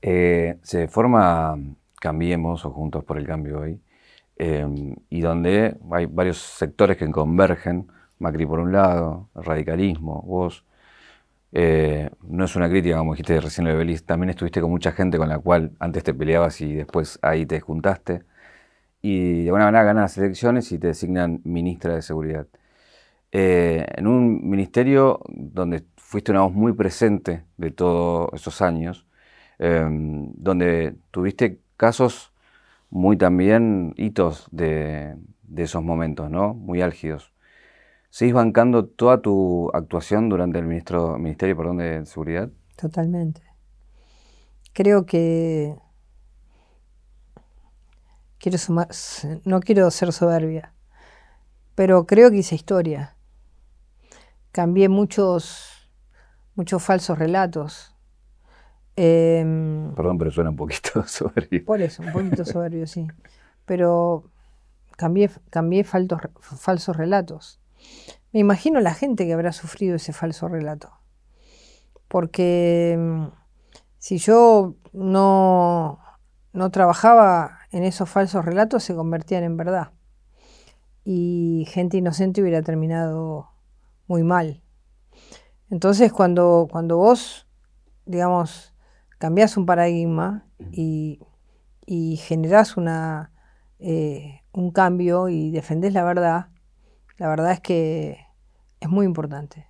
Eh, se forma Cambiemos o Juntos por el Cambio hoy, y donde hay varios sectores que convergen, Macri por un lado, radicalismo, vos, eh, no es una crítica, como dijiste recién lo de Belis, también estuviste con mucha gente con la cual antes te peleabas y después ahí te juntaste. Y de alguna manera ganan las elecciones y te designan ministra de Seguridad. Eh, en un ministerio donde fuiste una voz muy presente de todos esos años, em, donde tuviste casos muy también hitos de, esos momentos, ¿no? Muy álgidos. ¿Seguís bancando toda tu actuación durante el ministro, Ministerio perdón, de Seguridad? Totalmente. Creo que quiero no quiero ser soberbia, pero creo que hice historia. Cambié muchos, muchos falsos relatos. Em, perdón, pero suena un poquito soberbio. Por eso, un poquito soberbio, sí. Pero cambié, cambié falsos relatos. Me imagino la gente que habrá sufrido ese falso relato. Porque mm, si yo no, no trabajaba en esos falsos relatos, se convertían en verdad. Y gente inocente hubiera terminado muy mal. Entonces, cuando, cuando vos, digamos, cambiás un paradigma y, y generás una, eh, un cambio y defendés la verdad, la verdad es que es muy importante,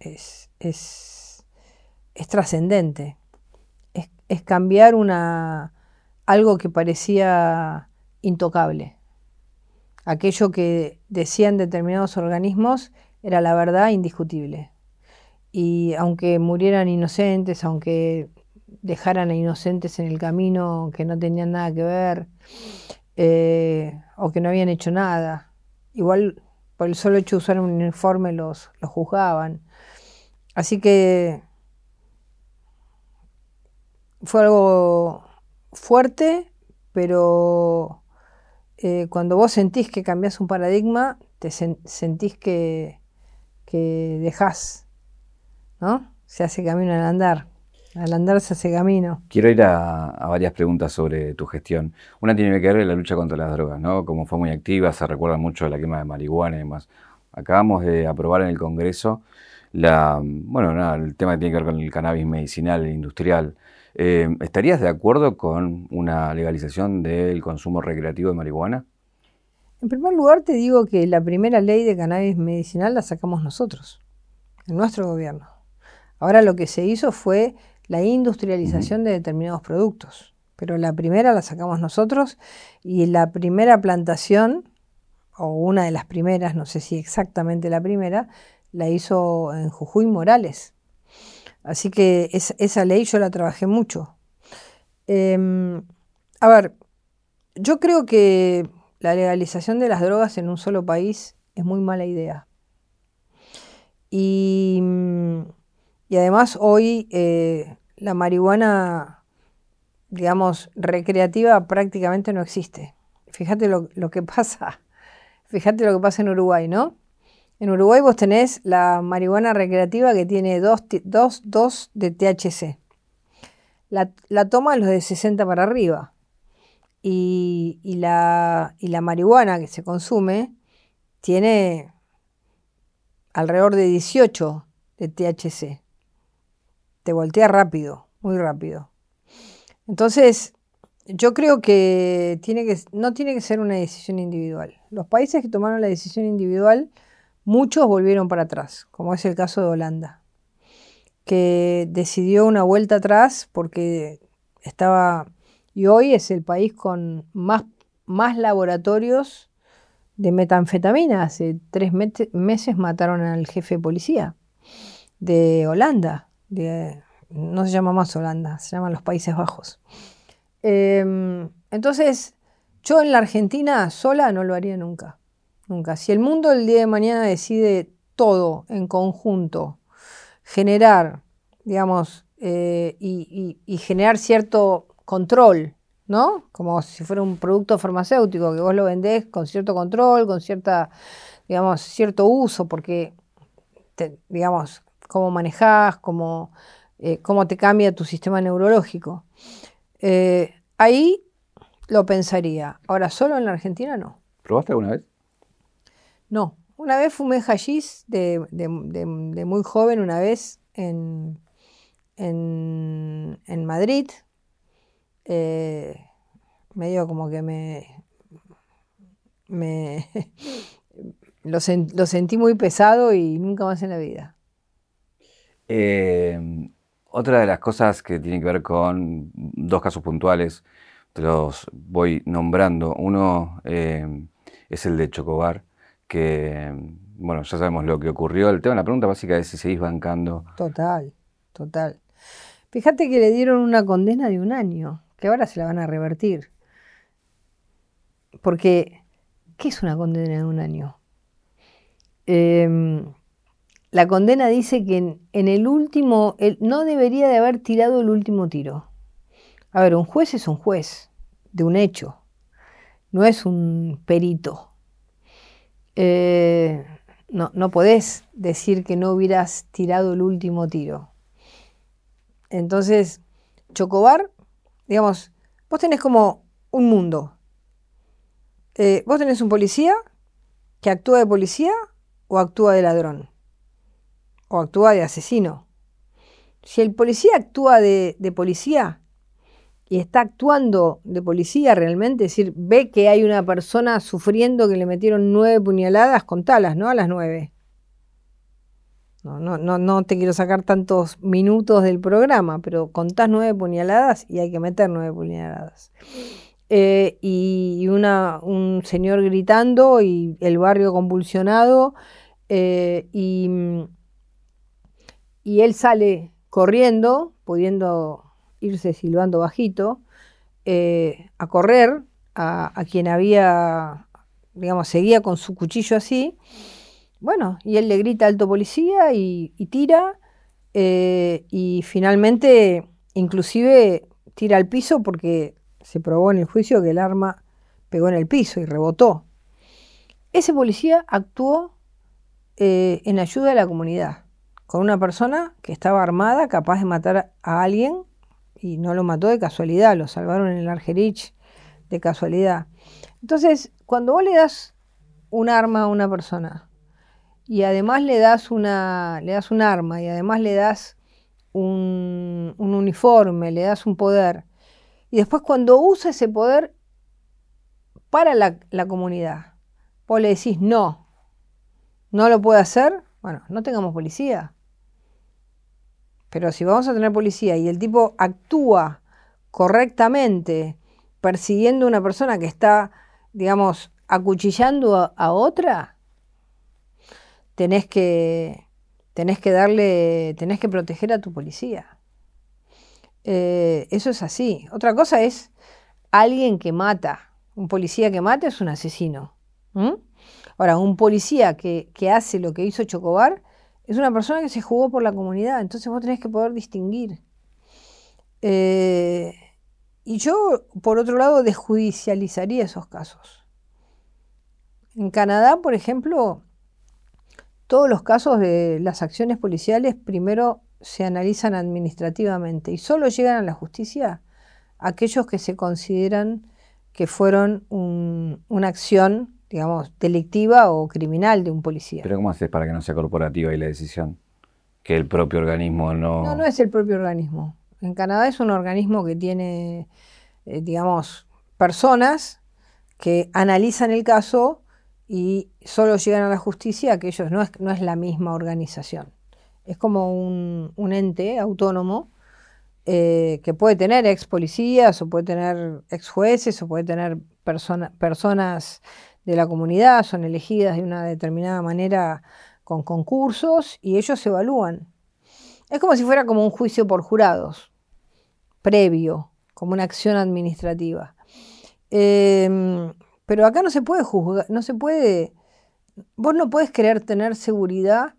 es, es, trascendente, es, cambiar una, algo que parecía intocable. Aquello que decían determinados organismos era la verdad indiscutible. Y aunque murieran inocentes, aunque dejaran a inocentes en el camino que no tenían nada que ver eh, o que no habían hecho nada, igual por el solo hecho de usar un uniforme los, los juzgaban. Así que fue algo fuerte, pero eh, cuando vos sentís que cambiás un paradigma, te sentís que, que dejás, ¿no? Se hace camino al andar. Al andar se hace camino. Quiero ir a, varias preguntas sobre tu gestión. Una tiene que ver con la lucha contra las drogas, ¿no? Como fue muy activa, se recuerda mucho la quema de marihuana y demás. Acabamos de aprobar en el Congreso la, bueno, nada, el tema que tiene que ver con el cannabis medicinal e industrial. Eh, ¿Estarías de acuerdo con una legalización del consumo recreativo de marihuana? En primer lugar, te digo que la primera ley de cannabis medicinal la sacamos nosotros, en nuestro gobierno. Ahora lo que se hizo fue la industrialización de determinados productos. Pero la primera la sacamos nosotros y la primera plantación, o una de las primeras, no sé si exactamente la primera, la hizo en Jujuy Morales. Así que esa ley yo la trabajé mucho. Em, a ver, yo creo que la legalización de las drogas en un solo país es muy mala idea. Y y además hoy eh, la marihuana, digamos, recreativa prácticamente no existe. Fíjate lo, que pasa, fíjate lo que pasa en Uruguay, ¿no? En Uruguay vos tenés la marihuana recreativa que tiene 2 de THC. La, la toma los de 60 para arriba. Y, la, y la marihuana que se consume tiene alrededor de 18 de THC te voltea rápido, muy rápido. Entonces, yo creo que, tiene que no tiene que ser una decisión individual. Los países que tomaron la decisión individual, muchos volvieron para atrás, como es el caso de Holanda. que decidió una vuelta atrás porque estaba, y hoy es el país con más, más laboratorios de metanfetamina. Hace tres meses mataron al jefe de policía de Holanda, de, no se llama más Holanda, se llaman los Países Bajos. Em, entonces, yo en la Argentina sola no lo haría nunca. Nunca. Si el mundo el día de mañana decide todo en conjunto, generar, digamos, eh, y, generar cierto control, ¿no? Como si fuera un producto farmacéutico que vos lo vendés con cierto control, con cierta, digamos, cierto uso, porque, digamos, cómo manejás, cómo, eh, cómo te cambia tu sistema neurológico. Eh, ahí lo pensaría. Ahora, solo en la Argentina no. ¿Probaste alguna vez? No. Una vez fumé hashish de, muy joven, una vez en, en, Madrid. Eh, medio como que me, me lo, sentí muy pesado y nunca más en la vida. Eh, otra de las cosas que tiene que ver con dos casos puntuales, te los voy nombrando. Uno eh, es el de Chocobar, que, bueno, ya sabemos lo que ocurrió. El tema, la pregunta básica es si seguís bancando. Total, total. Fíjate que le dieron una condena de un año, que ahora se la van a revertir. Porque, ¿qué es una condena de un año? Em, la condena dice que en, el último, no debería de haber tirado el último tiro. A ver, un juez es un juez de un hecho, no es un perito. Eh, no, no podés decir que no hubieras tirado el último tiro. Entonces, Chocobar, digamos, vos tenés como un mundo. Eh, vos tenés un policía que actúa de policía o actúa de ladrón o actúa de asesino. Si el policía actúa de, de policía, y está actuando de policía realmente, es decir, ve que hay una persona sufriendo que le metieron nueve puñaladas, contalas, ¿no? A las nueve. No, no, no, no te quiero sacar tantos minutos del programa, pero contás nueve puñaladas y hay que meter nueve puñaladas. Eh, y una, un señor gritando y el barrio convulsionado eh, y, y él sale corriendo, pudiendo irse silbando bajito, eh, a correr a, quien había, digamos, seguía con su cuchillo así. Bueno, y él le grita alto policía y, tira, eh, y finalmente, inclusive, tira al piso porque se probó en el juicio que el arma pegó en el piso y rebotó. Ese policía actuó eh, en ayuda de la comunidad, con una persona que estaba armada, capaz de matar a alguien y no lo mató de casualidad, lo salvaron en el Argerich de casualidad. Entonces, cuando vos le das un arma a una persona y además le das una, le das un arma y además le das un, uniforme, le das un poder, y después cuando usa ese poder para la, la comunidad, vos le decís no, no lo puede hacer, bueno, no tengamos policía. Pero si vamos a tener policía y el tipo actúa correctamente persiguiendo a una persona que está, digamos, acuchillando a, otra, tenés que, tenés que darle, tenés que proteger a tu policía. Eh, eso es así. Otra cosa es alguien que mata. Un policía que mata es un asesino. Ahora, un policía que, que, hace lo que hizo Chocobar es una persona que se jugó por la comunidad, entonces vos tenés que poder distinguir. Eh, y yo, por otro lado, desjudicializaría esos casos. En Canadá, por ejemplo, todos los casos de las acciones policiales primero se analizan administrativamente y solo llegan a la justicia aquellos que se consideran que fueron una acción digamos, delictiva o criminal de un policía. Pero ¿cómo haces para que no sea corporativa y la decisión? Que el propio organismo no... No, no es el propio organismo. En Canadá es un organismo que tiene, eh, digamos, personas que analizan el caso y solo llegan a la justicia aquellos, no es, no es la misma organización. es como un, ente autónomo eh, que puede tener ex policías o puede tener ex jueces o puede tener personas de la comunidad, son elegidas de una determinada manera con concursos y ellos se evalúan. Es como si fuera como un juicio por jurados, previo, como una acción administrativa. Em, pero acá no se puede juzgar, no se puede, vos no puedes querer tener seguridad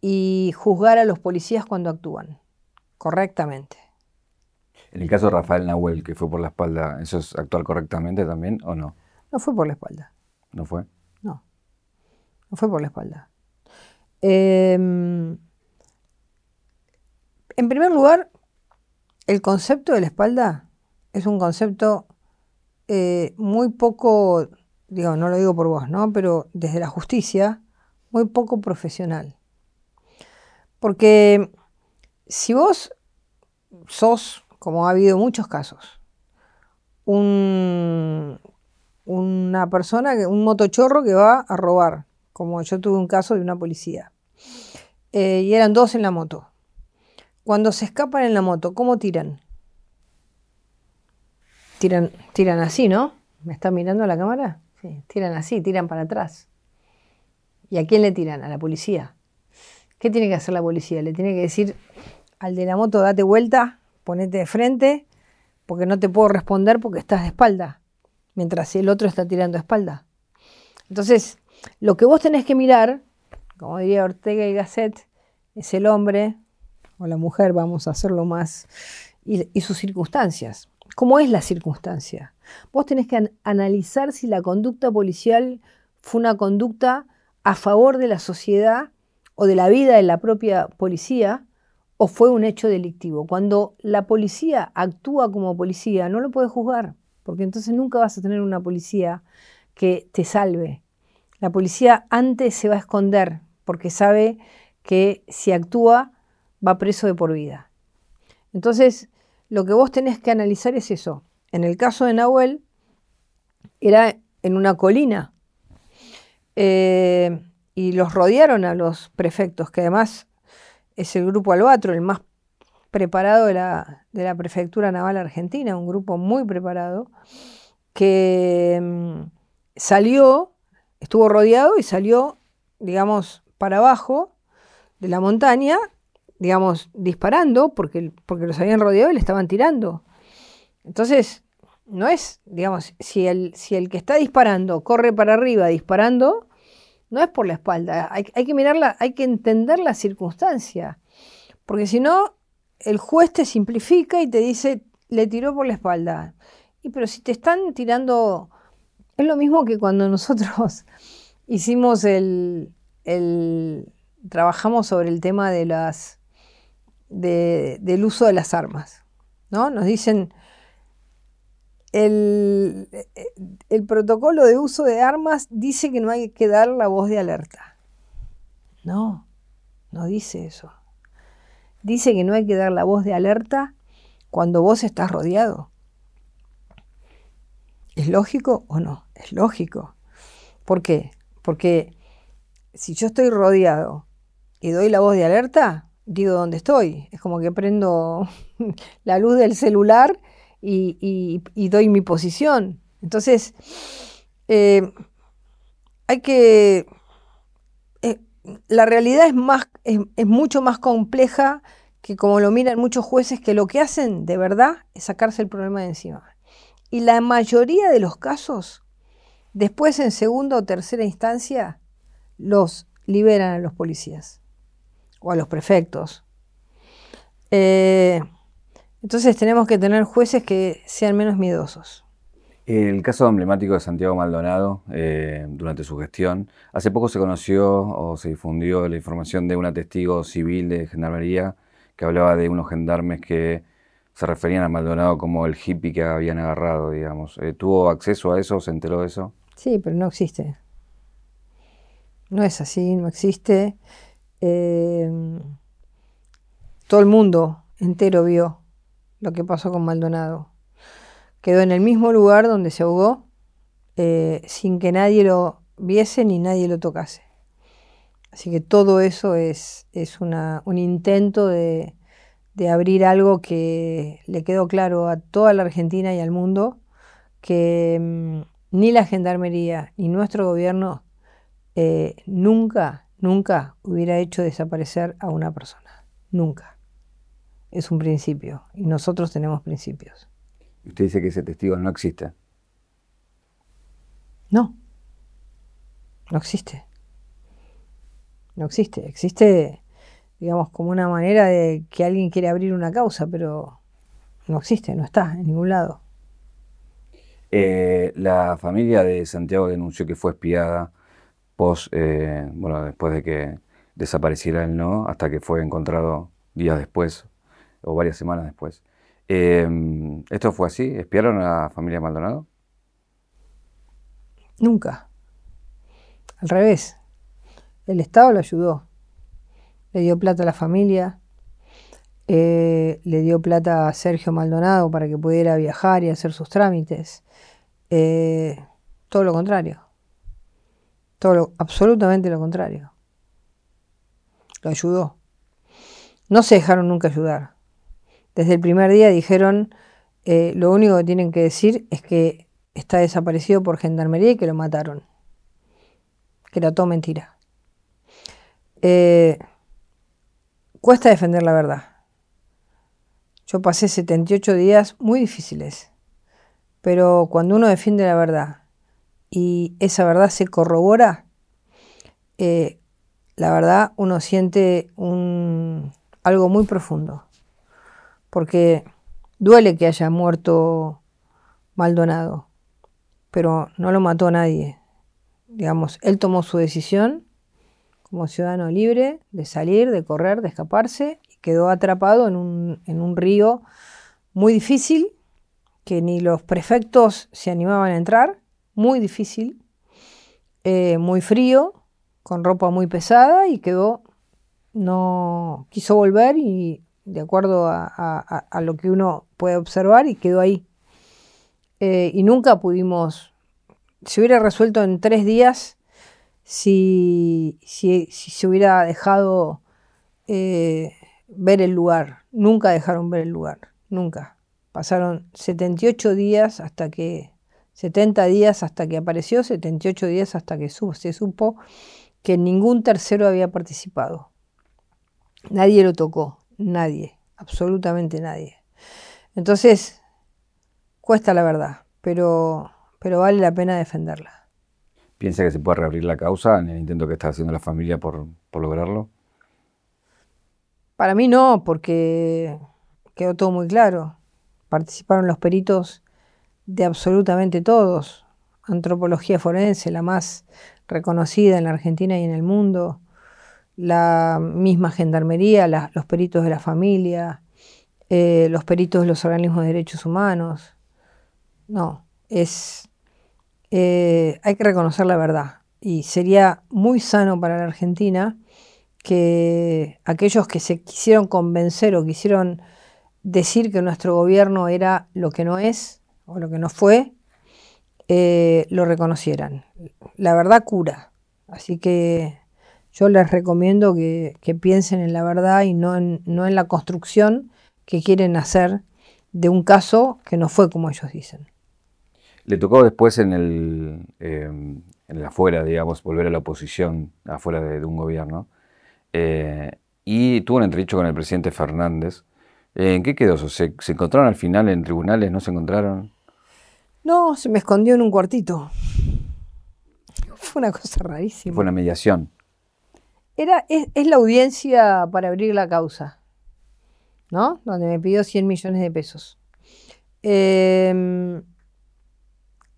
y juzgar a los policías cuando actúan correctamente. En el caso de Rafael Nahuel, que fue por la espalda, ¿eso es actuar correctamente también o no? No fue por la espalda. ¿No fue? No, no fue por la espalda. Em, en primer lugar, el concepto de la espalda es un concepto eh, muy poco, digo, no lo digo por vos, ¿no? Pero desde la justicia, muy poco profesional. Porque si vos sos, como ha habido muchos casos, un, una persona, un motochorro que va a robar, como yo tuve un caso de una policía, eh, y eran dos en la moto. Cuando se escapan en la moto, ¿cómo tiran? Tiran, tiran así, ¿no? ¿Me está mirando la cámara? Sí, tiran así, tiran para atrás. ¿Y a quién le tiran? A la policía. ¿Qué tiene que hacer la policía? Le tiene que decir al de la moto, date vuelta, ponete de frente, porque no te puedo responder porque estás de espalda, mientras el otro está tirando espalda. Entonces, lo que vos tenés que mirar, como diría Ortega y Gasset, es el hombre o la mujer, vamos a hacerlo más, y sus circunstancias. ¿Cómo es la circunstancia? Vos tenés que analizar si la conducta policial fue una conducta a favor de la sociedad o de la vida de la propia policía o fue un hecho delictivo. Cuando la policía actúa como policía, no lo puedes juzgar, porque entonces nunca vas a tener una policía que te salve. La policía antes se va a esconder porque sabe que si actúa va preso de por vida. Entonces, lo que vos tenés que analizar es eso. En el caso de Nahuel, era en una colina eh, y los rodearon a los prefectos, que además es el grupo Albatro, el más preparado de la, de la prefectura naval argentina, un grupo muy preparado, que mm, salió, estuvo rodeado y salió, digamos, para abajo de la montaña digamos, disparando porque, porque los habían rodeado y le estaban tirando. Entonces, no es, digamos, si el, si el que está disparando corre para arriba disparando, no es por la espalda. Hay, hay que mirarla, hay que entender la circunstancia. Porque si no, el juez te simplifica y te dice, le tiró por la espalda. Y pero si te están tirando, es lo mismo que cuando nosotros hicimos el, trabajamos sobre el tema de las del uso de las armas. ¿no? Nos dicen, el, el, protocolo de uso de armas dice que no hay que dar la voz de alerta. No, no dice eso. Dice que no hay que dar la voz de alerta cuando vos estás rodeado. ¿Es lógico o no? Es lógico. ¿Por qué? Porque si yo estoy rodeado y doy la voz de alerta, digo dónde estoy. Es como que prendo la luz del celular y, doy mi posición. Entonces, eh, hay que... La realidad es, más, es mucho más compleja que como lo miran muchos jueces, que lo que hacen de verdad es sacarse el problema de encima. Y la mayoría de los casos, después en segunda o tercera instancia, los liberan a los policías o a los prefectos. Eh, entonces tenemos que tener jueces que sean menos miedosos. El caso emblemático de Santiago Maldonado eh, durante su gestión, hace poco se conoció o se difundió la información de un testigo civil de Gendarmería que hablaba de unos gendarmes que se referían a Maldonado como el hippie que habían agarrado, digamos. Eh, ¿Tuvo acceso a eso? ¿Se enteró de eso? Sí, pero no existe. No es así, no existe. Em, todo el mundo entero vio lo que pasó con Maldonado. Quedó en el mismo lugar donde se ahogó, eh, sin que nadie lo viese ni nadie lo tocase. Así que todo eso es, es un intento de, abrir algo que le quedó claro a toda la Argentina y al mundo, que mm, ni la Gendarmería ni nuestro gobierno eh, nunca, nunca hubiera hecho desaparecer a una persona. Nunca. Es un principio y nosotros tenemos principios. Usted dice que ese testigo no existe. No, no existe. No existe. Existe, digamos, como una manera de que alguien quiere abrir una causa, pero no existe, no está en ningún lado. Eh, la familia de Santiago denunció que fue espiada pos, eh, bueno, después de que desapareciera el no, hasta que fue encontrado días después o varias semanas después. Eh, ¿Esto fue así? ¿Espiaron a la familia Maldonado? Nunca. Al revés. El Estado lo ayudó. Le dio plata a la familia, eh, le dio plata a Sergio Maldonado para que pudiera viajar y hacer sus trámites. Eh, todo lo contrario. Todo absolutamente lo contrario. Lo ayudó. No se dejaron nunca ayudar. Desde el primer día dijeron, eh, lo único que tienen que decir es que está desaparecido por gendarmería y que lo mataron. Que era todo mentira. Eh, cuesta defender la verdad. Yo pasé 78 días muy difíciles, pero cuando uno defiende la verdad y esa verdad se corrobora, eh, la verdad uno siente un, algo muy profundo, porque duele que haya muerto Maldonado, pero no lo mató nadie. Digamos, él tomó su decisión como ciudadano libre de salir, de correr, de escaparse, y quedó atrapado en un, río muy difícil, que ni los prefectos se animaban a entrar, muy difícil, eh, muy frío, con ropa muy pesada, y quedó, no quiso volver y de acuerdo a, lo que uno puede observar, y quedó ahí. Eh, y nunca pudimos, se hubiera resuelto en tres días, si, se hubiera dejado eh, ver el lugar. Nunca dejaron ver el lugar, nunca. Pasaron 78 días hasta que, 70 días hasta que apareció, 78 días hasta que se supo que ningún tercero había participado. Nadie lo tocó, nadie, absolutamente nadie. Entonces, cuesta la verdad, pero, pero vale la pena defenderla. ¿Piensa que se puede reabrir la causa en el intento que está haciendo la familia por, lograrlo? Para mí no, porque quedó todo muy claro. Participaron los peritos de absolutamente todos. Antropología forense, la más reconocida en la Argentina y en el mundo. La misma gendarmería, los peritos de la familia, eh, los peritos de los organismos de derechos humanos. No, es eh, hay que reconocer la verdad. Y sería muy sano para la Argentina que aquellos que se quisieron convencer o quisieron decir que nuestro gobierno era lo que no es o lo que no fue, eh, lo reconocieran. La verdad cura. Así que yo les recomiendo que, piensen en la verdad y no en, no en la construcción que quieren hacer de un caso que no fue como ellos dicen. Le tocó después en el, em, en el afuera, digamos, volver a la oposición, afuera de, un gobierno. Eh, y tuvo un entredicho con el presidente Fernández. ¿En qué quedó eso? ¿Se, encontraron al final en tribunales? ¿No se encontraron? No, se me escondió en un cuartito. Fue una cosa rarísima. Fue una mediación. Era, es, la audiencia para abrir la causa, ¿no? Donde me pidió 100 millones de pesos. Eh,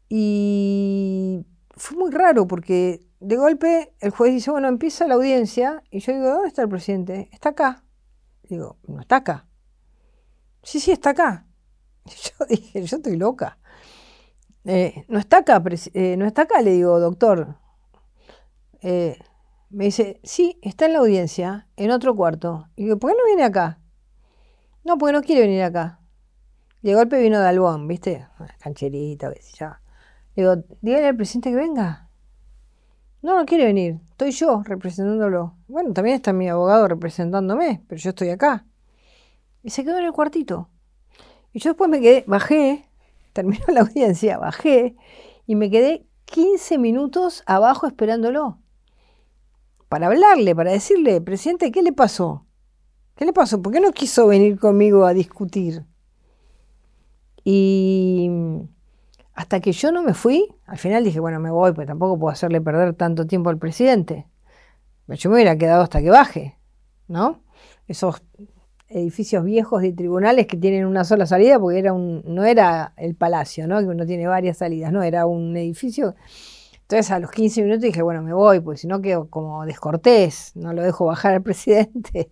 y fue muy raro porque de golpe el juez dice, bueno, empieza la audiencia. Y yo digo, ¿dónde está el presidente? Está acá. Digo, no está acá. Sí, sí, está acá. yo dije, yo estoy loca. Eh, no está acá, eh, no está acá, le digo, doctor. Eh, me dice, sí, está en la audiencia, en otro cuarto. Y digo, ¿por qué no viene acá? No, porque no quiere venir acá. De golpe vino de Albón, ¿viste? Cancherita, ya. Digo, dígale al presidente que venga. No, no quiere venir. estoy yo representándolo. Bueno, también está mi abogado representándome, pero yo estoy acá. Y se quedó en el cuartito. Y yo después me quedé, bajé, terminó la audiencia, bajé y me quedé 15 minutos abajo esperándolo. Para hablarle, para decirle, presidente, ¿qué le pasó? ¿Qué le pasó? ¿Por qué no quiso venir conmigo a discutir? Y hasta que yo no me fui, al final dije, bueno, me voy, pues tampoco puedo hacerle perder tanto tiempo al presidente. Yo me hubiera quedado hasta que baje, ¿no? Esos edificios viejos de tribunales que tienen una sola salida, porque era un, no era el palacio, ¿no? Que uno tiene varias salidas, no, era un edificio. Entonces a los 15 minutos dije, bueno, me voy, pues si no quedo como descortés, no lo dejo bajar al presidente.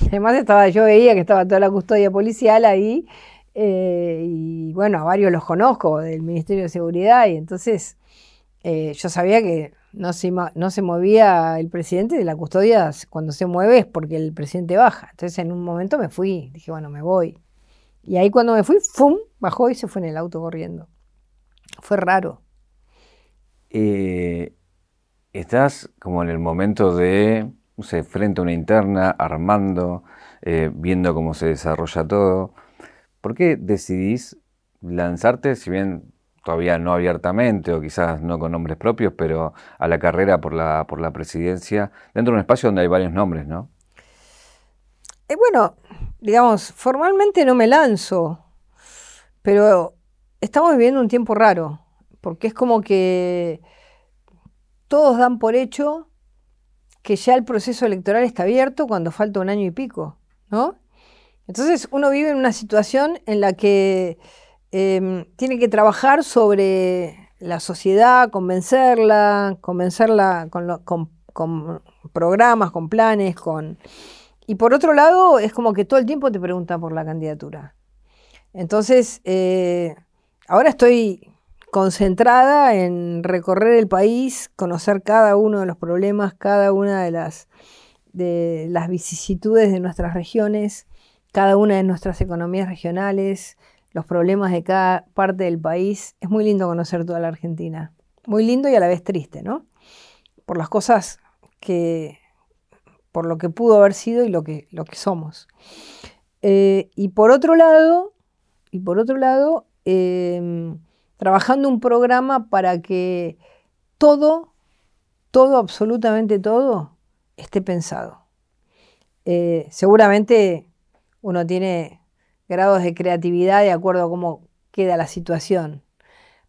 Además estaba, yo veía que estaba toda la custodia policial ahí, eh, y bueno, a varios los conozco del Ministerio de Seguridad, y entonces eh, yo sabía que no se, no se movía el presidente de la custodia cuando se mueve es porque el presidente baja. Entonces en un momento me fui, dije, bueno, me voy. Y ahí cuando me fui, ¡fum! bajó y se fue en el auto corriendo. Fue raro. Eh, estás como en el momento de, no sé, frente a una interna, armando, eh, viendo cómo se desarrolla todo. ¿Por qué decidís lanzarte, si bien todavía no abiertamente o quizás no con nombres propios, pero a la carrera por la, por la presidencia, dentro de un espacio donde hay varios nombres, ¿no? Eh, bueno, digamos, formalmente no me lanzo, pero estamos viviendo un tiempo raro, porque es como que todos dan por hecho que ya el proceso electoral está abierto cuando falta un año y pico, ¿no? Entonces uno vive en una situación en la que Em, tiene que trabajar sobre la sociedad, convencerla, convencerla con, programas, con planes, con... Y por otro lado, es como que todo el tiempo te preguntan por la candidatura. Entonces, eh, ahora estoy concentrada en recorrer el país, conocer cada uno de los problemas, cada una de las, de las vicisitudes de nuestras regiones, cada una de nuestras economías regionales, los problemas de cada parte del país. Es muy lindo conocer toda la Argentina. Muy lindo y a la vez triste, ¿no? Por las cosas que, por lo que pudo haber sido y lo que, lo que somos. Eh, y por otro lado, y por otro lado, em, trabajando un programa para que todo, todo, absolutamente todo, esté pensado. Eh, seguramente uno tiene grados de creatividad de acuerdo a cómo queda la situación.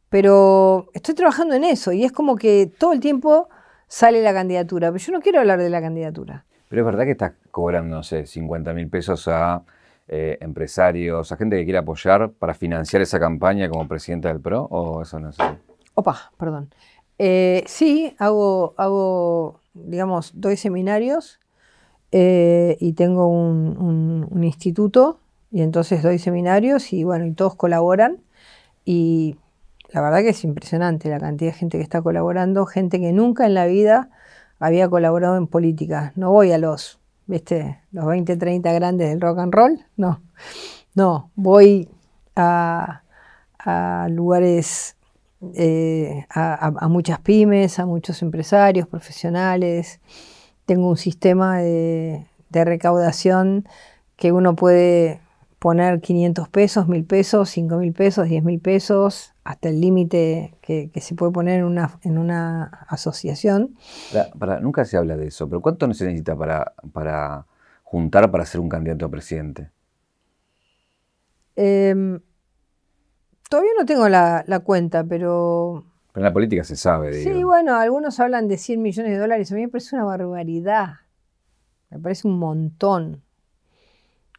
Pero estoy trabajando en eso y es como que todo el tiempo sale la candidatura, pero yo no quiero hablar de la candidatura. Pero es verdad que estás cobrando, no sé, 50 mil pesos a eh, empresarios, a gente que quiere apoyar para financiar esa campaña como presidenta del PRO, o eso no es? Opa, perdón. Eh, sí, hago, hago, digamos, doy seminarios eh, y tengo un instituto y entonces doy seminarios y bueno, y todos colaboran. Y la verdad que es impresionante la cantidad de gente que está colaborando, gente que nunca en la vida había colaborado en política. No voy a los, viste, los 20, 30 grandes del rock and roll, no. No, voy a, lugares, eh, a, muchas pymes, a muchos empresarios, profesionales. Tengo un sistema de, de recaudación que uno puede poner 500 pesos, 1000 pesos, 5000 pesos, 10 mil pesos, hasta el límite que, se puede poner en una, en una asociación. Para, nunca se habla de eso, pero ¿cuánto se necesita para, para juntar para ser un candidato a presidente? Em, todavía no tengo la, cuenta, pero... Pero en la política se sabe. Sí, bueno, algunos hablan de 100 millones de dólares. A mí me parece una barbaridad. Me parece un montón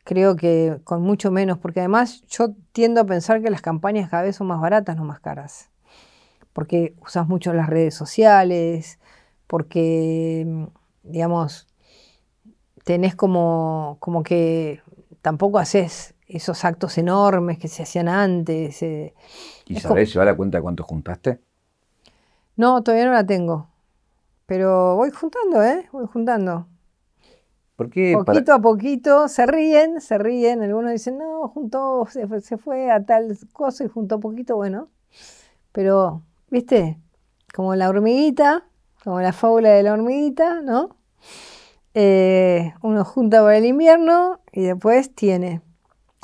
creo que con mucho menos, porque además yo tiendo a pensar que las campañas cada vez son más baratas, no más caras, porque usas mucho las redes sociales, porque, mm, digamos, tenés como, como que tampoco haces esos actos enormes que se hacían antes. Eh, ¿Y sabés llevar la cuenta de cuánto juntaste? No, todavía no la tengo. Pero voy juntando, ¿eh? Voy juntando poquito a poquito se ríen, se ríen. Algunos dicen, no, juntó, se fue, se fue a tal cosa y juntó poquito, bueno. Pero, ¿viste? Como la hormiguita, como la fábula de la hormiguita, ¿no? Eh, uno junta para el invierno y después tiene.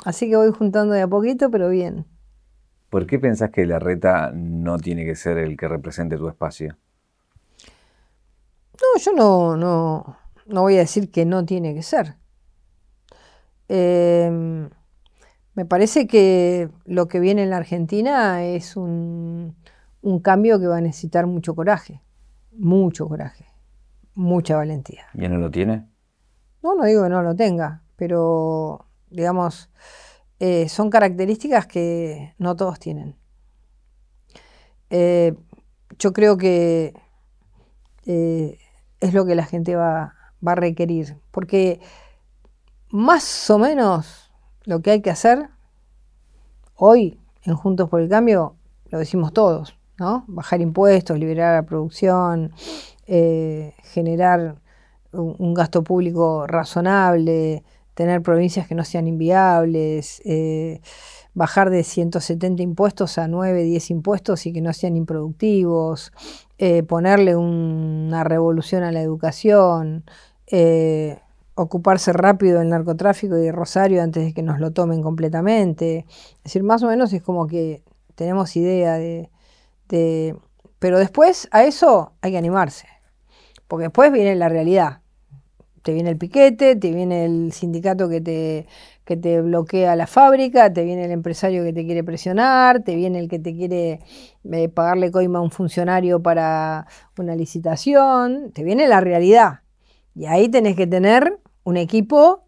Así que voy juntando de a poquito, pero bien. ¿Por qué pensás que la reta no tiene que ser el que represente tu espacio? No, yo no, no, no voy a decir que no tiene que ser. Em, me parece que lo que viene en la Argentina es un, un cambio que va a necesitar mucho coraje, mucho coraje, mucha valentía. ¿Ya no lo tiene? No, no digo que no lo tenga, pero digamos, eh, son características que no todos tienen. Eh, yo creo que eh, es lo que la gente va, va, a requerir, porque más o menos lo que hay que hacer hoy en Juntos por el Cambio, lo decimos todos, ¿no? Bajar impuestos, liberar la producción, generar un gasto público razonable, tener provincias que no sean inviables, eh, bajar de 170 impuestos a 9, 10 impuestos y que no sean improductivos, eh, ponerle una revolución a la educación, eh, ocuparse rápido del narcotráfico y de Rosario antes de que nos lo tomen completamente. Es decir, más o menos es como que tenemos idea de... de pero después a eso hay que animarse, porque después viene la realidad te viene el piquete, te viene el sindicato que te, que te bloquea la fábrica, te viene el empresario que te quiere presionar, te viene el que te quiere eh, pagarle coima a un funcionario para una licitación, te viene la realidad. Y ahí tenés que tener un equipo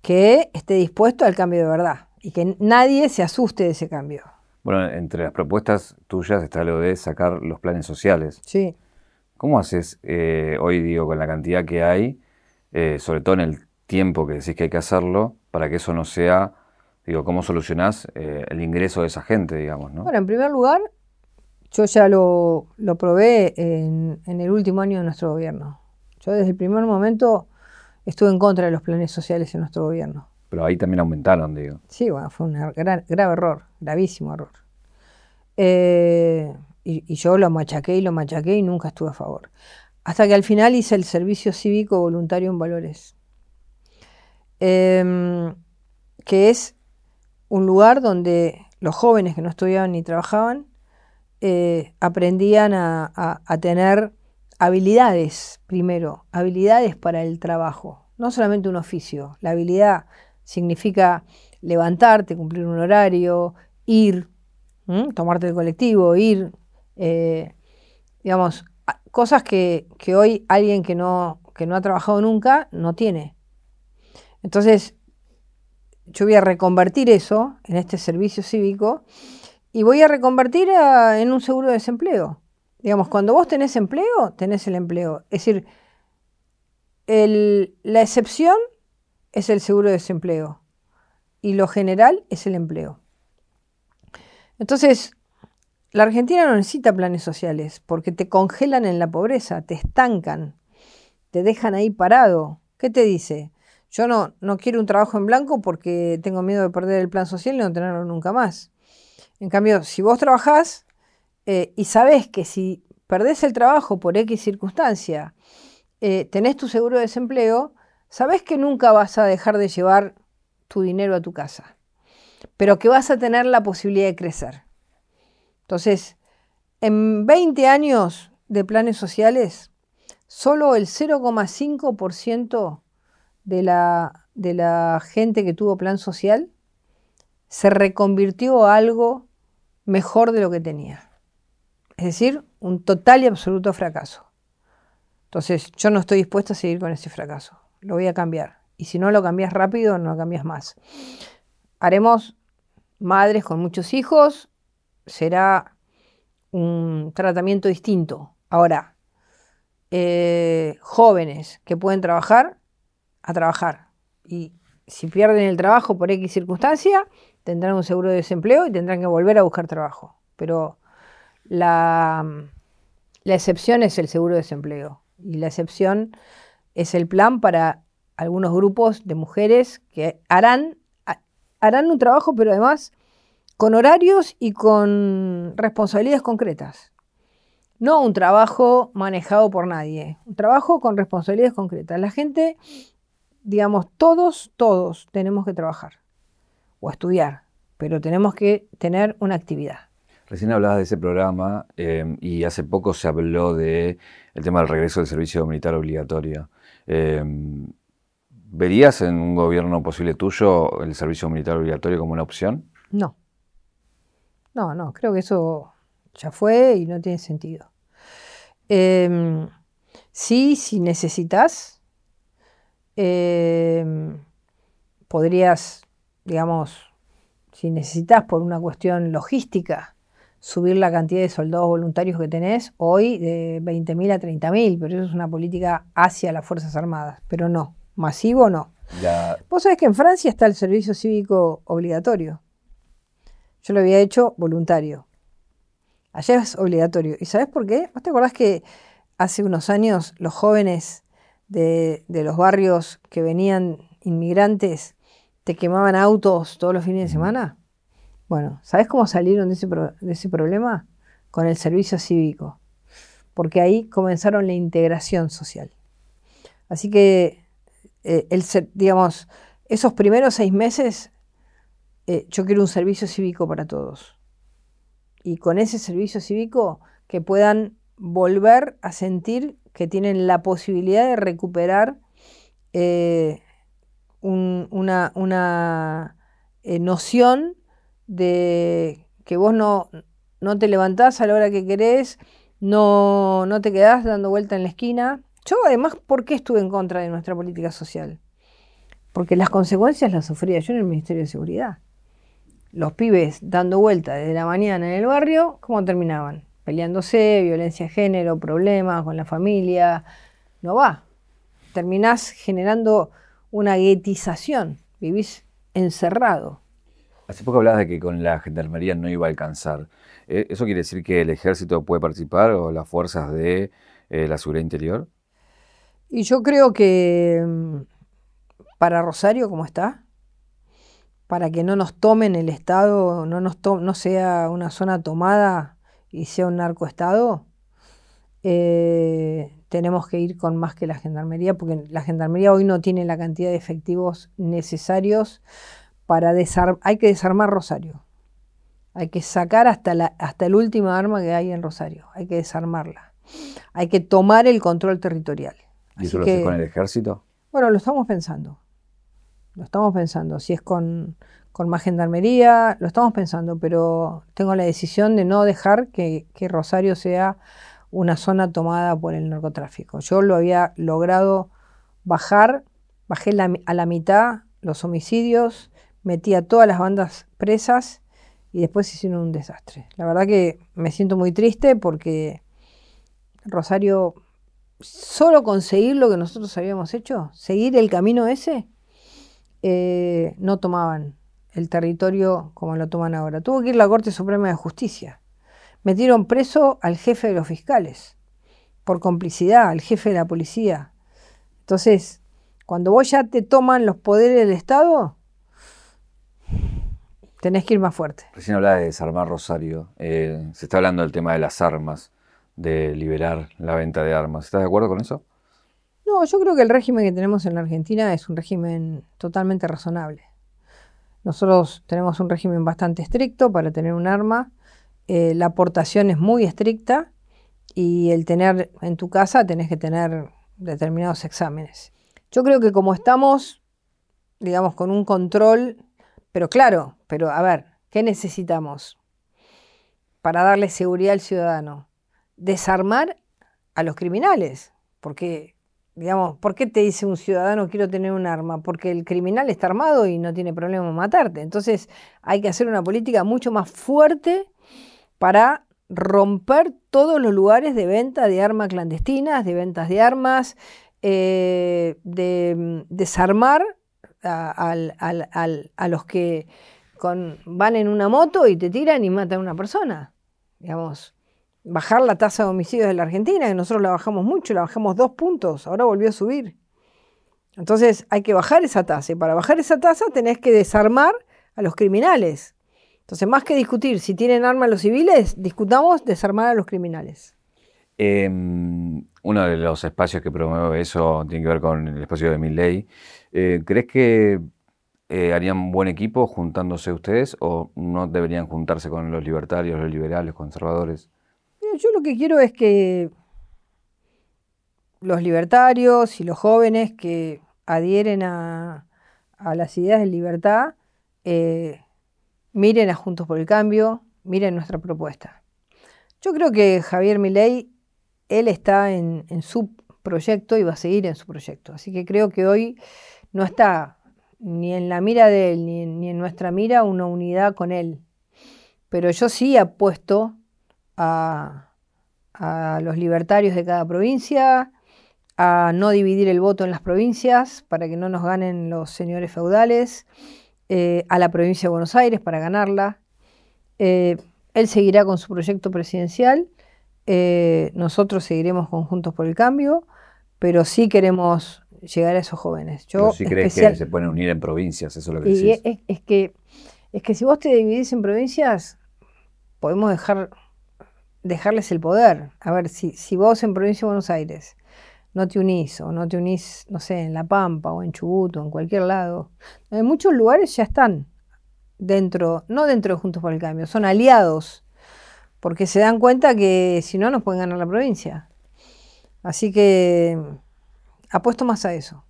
que esté dispuesto al cambio de verdad y que nadie se asuste de ese cambio. Bueno, entre las propuestas tuyas está lo de sacar los planes sociales. Sí. ¿Cómo haces eh, hoy, digo, con la cantidad que hay? Eh, sobre todo en el tiempo que decís que hay que hacerlo, para que eso no sea, digo, ¿cómo solucionás eh, el ingreso de esa gente, digamos? ¿no? Bueno, en primer lugar, yo ya lo, probé en, el último año de nuestro gobierno. Yo desde el primer momento estuve en contra de los planes sociales en nuestro gobierno. Pero ahí también aumentaron, digo. Sí, bueno, fue un grave error, gravísimo error. Eh, y, y, yo lo machaqué y lo machaqué y nunca estuve a favor hasta que al final hice el servicio cívico voluntario en valores, em, que es un lugar donde los jóvenes que no estudiaban ni trabajaban eh, aprendían a, tener habilidades, primero, habilidades para el trabajo, no solamente un oficio. La habilidad significa levantarte, cumplir un horario, ir, tomarte el colectivo, ir, eh, digamos, cosas que, hoy alguien que no, que no ha trabajado nunca no tiene. Entonces, yo voy a reconvertir eso en este servicio cívico y voy a reconvertir en un seguro de desempleo. Digamos, cuando vos tenés empleo, tenés el empleo. Es decir, la excepción es el seguro de desempleo y lo general es el empleo. Entonces, la Argentina no necesita planes sociales porque te congelan en la pobreza, te estancan, te dejan ahí parado. ¿Qué te dice? Yo no, no quiero un trabajo en blanco porque tengo miedo de perder el plan social y no tenerlo nunca más. En cambio, si vos trabajás eh, y sabés que si perdés el trabajo por X circunstancia, eh, tenés tu seguro de desempleo, sabés que nunca vas a dejar de llevar tu dinero a tu casa, pero que vas a tener la posibilidad de crecer. Entonces, en 20 años de planes sociales, solo el 0,5% de la, de la gente que tuvo plan social se reconvirtió a algo mejor de lo que tenía. Es decir, un total y absoluto fracaso. Entonces, yo no estoy dispuesto a seguir con ese fracaso. Lo voy a cambiar. Y si no lo cambias rápido, no lo cambias más. Haremos madres con muchos hijos, será un tratamiento distinto. Ahora, eh, jóvenes que pueden trabajar, a trabajar. Y si pierden el trabajo por X circunstancia, tendrán un seguro de desempleo y tendrán que volver a buscar trabajo. Pero la, la excepción es el seguro de desempleo. Y la excepción es el plan para algunos grupos de mujeres que harán, harán un trabajo, pero además con horarios y con responsabilidades concretas. no un trabajo manejado por nadie, un trabajo con responsabilidades concretas. La gente, digamos, todos, todos tenemos que trabajar o estudiar, pero tenemos que tener una actividad. Recién hablabas de ese programa eh, y hace poco se habló de el tema del regreso del servicio militar obligatorio. Eh, ¿Verías en un gobierno posible tuyo el servicio militar obligatorio como una opción? No. No, no, creo que eso ya fue y no tiene sentido. Em, sí, si necesitas, em, podrías, digamos, si necesitas por una cuestión logística, subir la cantidad de soldados voluntarios que tenés hoy de 20.000 a 30.000, pero eso es una política hacia las Fuerzas Armadas, pero no, masivo no. Vos sabés que en Francia está el servicio cívico obligatorio. Yo lo había hecho voluntario. Allá es obligatorio. ¿Y sabés por qué? ¿Vos te acordás que hace unos años los jóvenes de, los barrios que venían inmigrantes te quemaban autos todos los fines de semana? Bueno, ¿sabes cómo salieron de ese, problema? Con el servicio cívico, porque ahí comenzaron la integración social. Así que, eh, digamos, esos primeros seis meses, eh, yo quiero un servicio cívico para todos. Y con ese servicio cívico que puedan volver a sentir que tienen la posibilidad de recuperar eh, una, una noción de que vos no, no te levantás a la hora que querés, no, no te quedás dando vuelta en la esquina. Yo además, ¿por qué estuve en contra de nuestra política social? Porque las consecuencias las sufría yo en el Ministerio de Seguridad. Los pibes dando vuelta desde la mañana en el barrio, ¿cómo terminaban? Peleándose, violencia de género, problemas con la familia. No va. Terminás generando una guetización. Vivís encerrado. Hace poco hablabas de que con la gendarmería no iba a alcanzar. Eh, ¿Eso quiere decir que el ejército puede participar o las fuerzas de eh, la seguridad interior? Y yo creo que mm, para Rosario, como está, para que no nos tomen el Estado, no, nos no sea una zona tomada y sea un narcoestado, eh, tenemos que ir con más que la gendarmería, porque la gendarmería hoy no tiene la cantidad de efectivos necesarios para desarmar, hay que desarmar Rosario. Hay que sacar hasta, la, hasta el último arma que hay en Rosario. Hay que desarmarla. Hay que tomar el control territorial. ¿Y eso lo haces con el ejército? Bueno, lo estamos pensando. Lo estamos pensando. Si es con, con, más gendarmería, lo estamos pensando, pero tengo la decisión de no dejar que, que Rosario sea una zona tomada por el narcotráfico. Yo lo había logrado bajar, bajé a la mitad los homicidios, metí a todas las bandas presas y después hicieron un desastre. La verdad que me siento muy triste porque Rosario, solo conseguir lo que nosotros habíamos hecho, seguir el camino ese, eh, no tomaban el territorio como lo toman ahora. Tuvo que ir la Corte Suprema de Justicia. Metieron preso al jefe de los fiscales por complicidad, al jefe de la policía. Entonces, cuando vos ya te toman los poderes del Estado, Tenés que ir más fuerte. Recién hablaba de desarmar Rosario. Eh, se está hablando del tema de las armas, de liberar la venta de armas. ¿Estás de acuerdo con eso? No, yo creo que el régimen que tenemos en la Argentina es un régimen totalmente razonable. Nosotros tenemos un régimen bastante estricto para tener un arma. Eh, la aportación es muy estricta y el tener en tu casa tenés que tener determinados exámenes. Yo creo que como estamos, digamos, con un control pero claro, pero a ver, ¿qué necesitamos para darle seguridad al ciudadano? Desarmar a los criminales, porque, digamos, ¿por qué te dice un ciudadano quiero tener un arma? Porque el criminal está armado y no tiene problema en matarte. Entonces hay que hacer una política mucho más fuerte para romper todos los lugares de venta de armas clandestinas, de ventas de armas, eh, de mm, desarmar a, los que van en una moto y te tiran y matan a una persona. Digamos, bajar la tasa de homicidios de la Argentina, que nosotros la bajamos mucho, la bajamos dos puntos, ahora volvió a subir. Entonces hay que bajar esa tasa y para bajar esa tasa tenés que desarmar a los criminales. Entonces, más que discutir si tienen armas los civiles, discutamos desarmar a los criminales. Em, uno de los espacios que promueve eso tiene que ver con el espacio de Milley. Eh, ¿Crees que eh, harían buen equipo juntándose ustedes o no deberían juntarse con los libertarios, los liberales, conservadores? Yo lo que quiero es que los libertarios y los jóvenes que adhieren a, las ideas de libertad eh, miren a Juntos por el Cambio, miren nuestra propuesta. Yo creo que Javier Milei, él está en, su proyecto y va a seguir en su proyecto. Así que creo que hoy no está ni en la mira de él ni en, nuestra mira una unidad con él. Pero yo sí apuesto a, a los libertarios de cada provincia, a no dividir el voto en las provincias para que no nos ganen los señores feudales, eh, a la provincia de Buenos Aires para ganarla. Eh, él seguirá con su proyecto presidencial, eh, nosotros seguiremos conjuntos por el cambio, pero sí queremos llegar a esos jóvenes. Yo pero sí crees que se pueden unir en provincias, eso es lo que decís. Es, es, que, es que si vos te dividís en provincias, podemos dejar, dejarles el poder. A ver, si, si vos en provincia de Buenos Aires no te unís o no te unís, no sé, en La Pampa o en Chubut o en cualquier lado. En muchos lugares ya están dentro, no dentro de Juntos por el Cambio, son aliados, porque se dan cuenta que si no nos pueden ganar la provincia. Así que apuesto más a eso.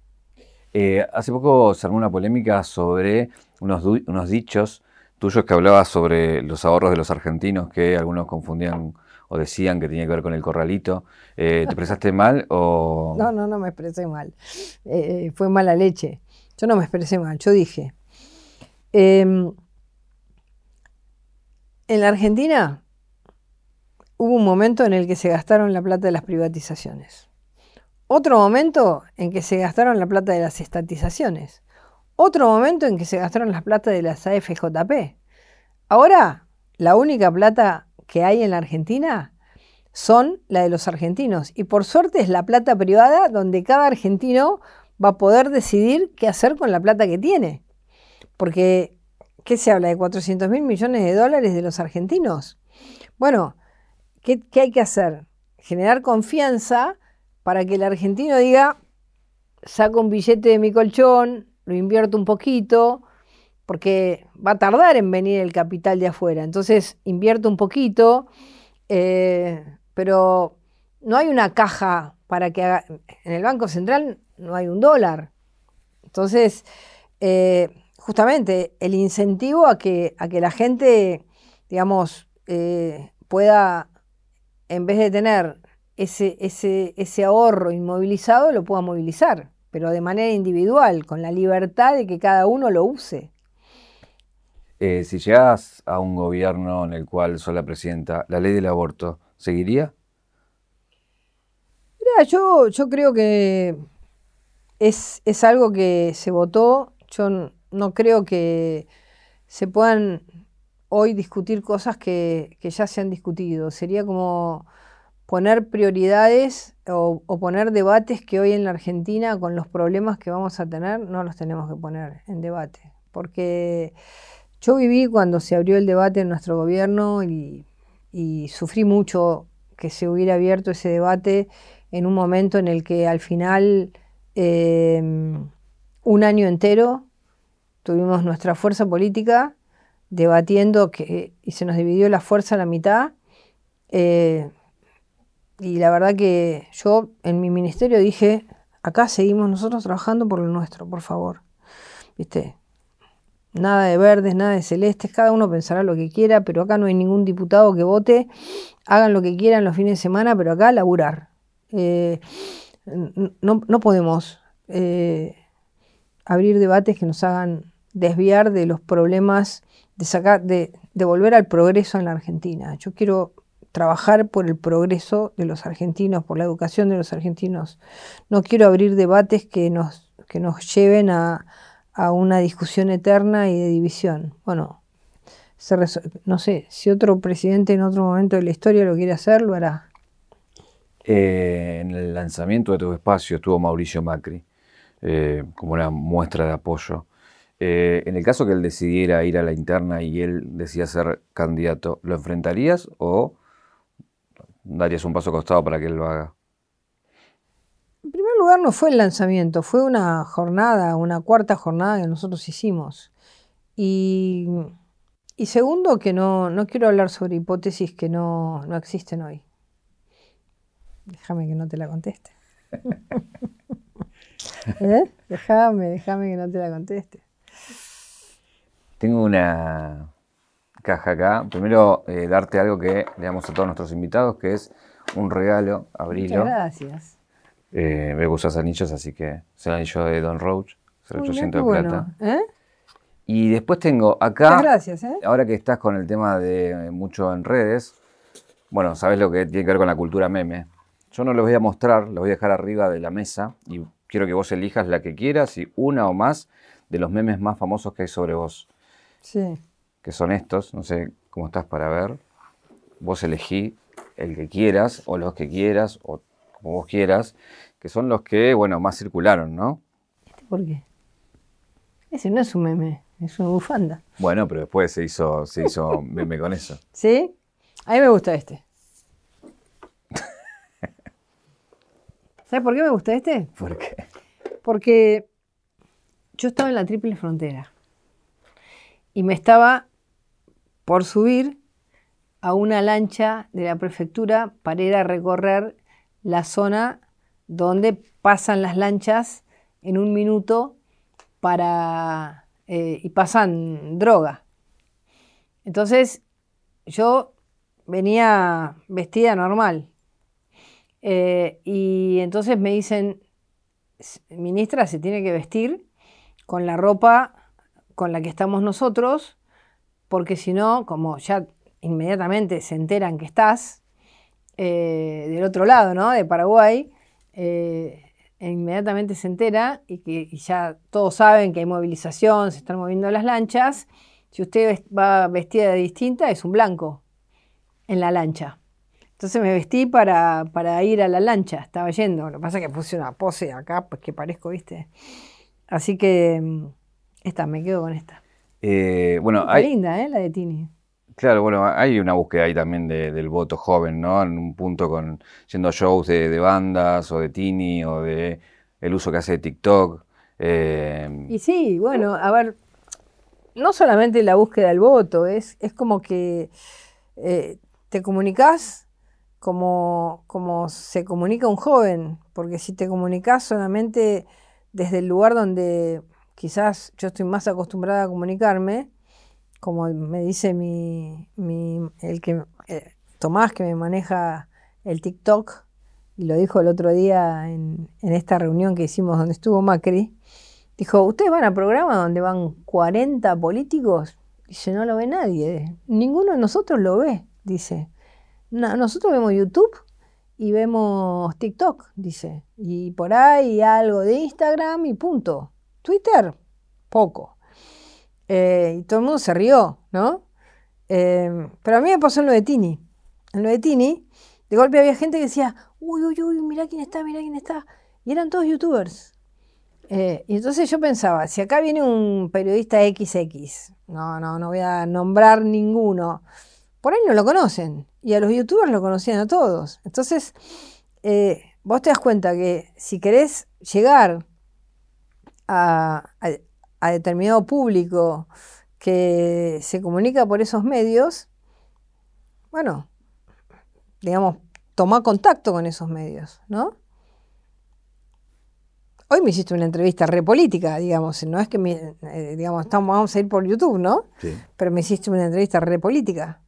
Eh, hace poco se armó una polémica sobre unos, unos dichos tuyos que hablabas sobre los ahorros de los argentinos que algunos confundían o decían que tenía que ver con el corralito. Eh, ¿Te expresaste mal o...? No, no, no me expresé mal. Eh, fue mala leche. Yo no me expresé mal, yo dije. Em, en la Argentina hubo un momento en el que se gastaron la plata de las privatizaciones. Otro momento en que se gastaron la plata de las estatizaciones. Otro momento en que se gastaron la plata de las AFJP. Ahora, la única plata que hay en la Argentina son la de los argentinos. Y por suerte es la plata privada donde cada argentino va a poder decidir qué hacer con la plata que tiene. Porque, ¿qué se habla? De 400 mil millones de dólares de los argentinos. Bueno, ¿qué, ¿qué, hay que hacer? Generar confianza para que el argentino diga, saco un billete de mi colchón, lo invierto un poquito, porque va a tardar en venir el capital de afuera. Entonces invierto un poquito, eh, pero no hay una caja para que haga, en el Banco Central no hay un dólar. Entonces, eh, justamente el incentivo a que, a que la gente, digamos, eh, pueda, en vez de tener ese, ese, ese ahorro inmovilizado, lo pueda movilizar, pero de manera individual, con la libertad de que cada uno lo use. Eh, si llegas a un gobierno en el cual soy la presidenta, ¿la ley del aborto seguiría? Mira, yo, yo creo que es, algo que se votó. Yo no creo que se puedan hoy discutir cosas que, ya se han discutido. Sería como poner prioridades o, o, poner debates que hoy en la Argentina, con los problemas que vamos a tener, no los tenemos que poner en debate. Porque yo viví cuando se abrió el debate en nuestro gobierno y, sufrí mucho que se hubiera abierto ese debate en un momento en el que al final, em, un año entero, tuvimos nuestra fuerza política debatiendo que, y se nos dividió la fuerza a la mitad. Eh, y la verdad que yo en mi ministerio dije, acá seguimos nosotros trabajando por lo nuestro, por favor. ¿Viste? Nada de verdes, nada de celestes, cada uno pensará lo que quiera, pero acá no hay ningún diputado que vote, hagan lo que quieran los fines de semana, pero acá laburar. Eh, no, podemos eh, abrir debates que nos hagan desviar de los problemas, de sacar, de, de volver al progreso en la Argentina. Yo quiero trabajar por el progreso de los argentinos, por la educación de los argentinos. No quiero abrir debates que nos, que nos lleven a, a una discusión eterna y de división. Bueno, no sé, si otro presidente en otro momento de la historia lo quiere hacer, lo hará. Eh, en el lanzamiento de tu espacio estuvo Mauricio Macri eh, como una muestra de apoyo. Eh, en el caso que él decidiera ir a la interna y él decía ser candidato, ¿lo enfrentarías o darías un paso costado para que él lo haga? Primer lugar, no fue el lanzamiento, fue una jornada, una cuarta jornada que nosotros hicimos. Y, segundo, que no, no, quiero hablar sobre hipótesis que no, no existen hoy. Déjame que no te la conteste. ¿Eh? Déjame, déjame que no te la conteste. Tengo una caja acá. Primero, eh, darte algo que le damos a todos nuestros invitados, que es un regalo, abrirlo. Muchas gracias. Eh, veo que usas anillos, así que es el anillo de Don Roach, 0800 de plata. ¿Eh? Y después tengo acá. Muchas gracias, ¿eh? Ahora que estás con el tema de mucho en redes, bueno, sabes lo que tiene que ver con la cultura meme. Yo no los voy a mostrar, los voy a dejar arriba de la mesa y quiero que vos elijas la que quieras y una o más de los memes más famosos que hay sobre vos. Sí. Que son estos, no sé cómo estás para ver. Vos elegí el que quieras o los que quieras o como vos quieras, que son los que, bueno, más circularon, ¿no? ¿Este por qué? Ese no es un meme, es una bufanda. Bueno, pero después se hizo, se hizo meme con eso. ¿Sí? A mí me gusta este. ¿Sabes por qué me gusta este? ¿Por qué? Porque yo estaba en la triple frontera y me estaba por subir a una lancha de la prefectura para ir a recorrer la zona donde pasan las lanchas en un minuto para eh, y pasan droga. Entonces yo venía vestida normal eh, y entonces me dicen, ministra, se tiene que vestir con la ropa con la que estamos nosotros, porque si no, como ya inmediatamente se enteran que estás eh, del otro lado, ¿no? De Paraguay, eh, inmediatamente se entera y que ya todos saben que hay movilización, se están moviendo las lanchas. Si usted va vestida de distinta, es un blanco en la lancha. Entonces me vestí para, ir a la lancha, estaba yendo. Lo que pasa es que puse una pose acá, pues que parezco, ¿viste? Así que mm, esta, me quedo con esta. Eh, bueno, hay... linda, ¿eh? La de Tini. Claro, bueno, hay una búsqueda ahí también del voto joven, ¿no? En un punto con yendo shows de, bandas o de Tini o de el uso que hace de TikTok. Eh, y sí, bueno, a ver, no solamente la búsqueda del voto, es, es como que eh, te comunicas como, como se comunica un joven, porque si te comunicas solamente desde el lugar donde quizás yo estoy más acostumbrada a comunicarme, como me dice mi, el que eh, Tomás que me maneja el TikTok, y lo dijo el otro día en, esta reunión que hicimos donde estuvo Macri, dijo, ¿ustedes van a programa donde van 40 políticos? Dice, no lo ve nadie, ninguno de nosotros lo ve, dice nosotros vemos YouTube y vemos TikTok, dice. Y por ahí algo de Instagram y punto. Twitter, poco. Eh, y todo el mundo se rió, ¿no? Eh, pero a mí me pasó en lo de Tini. En lo de Tini, de golpe había gente que decía, uy, uy, uy, mira quién está, mira quién está. Y eran todos youtubers. Eh, y entonces yo pensaba, si acá viene un periodista XX, no, no, no voy a nombrar ninguno, por ahí no lo conocen y a los youtubers lo conocían a todos. Entonces, vos te das cuenta que si querés llegar a, determinado público que se comunica por esos medios, bueno, digamos, toma contacto con esos medios, ¿no? Hoy me hiciste una entrevista repolítica, digamos, no es que, eh, digamos, estamos, vamos a ir por YouTube, ¿no? Sí. Pero me hiciste una entrevista repolítica.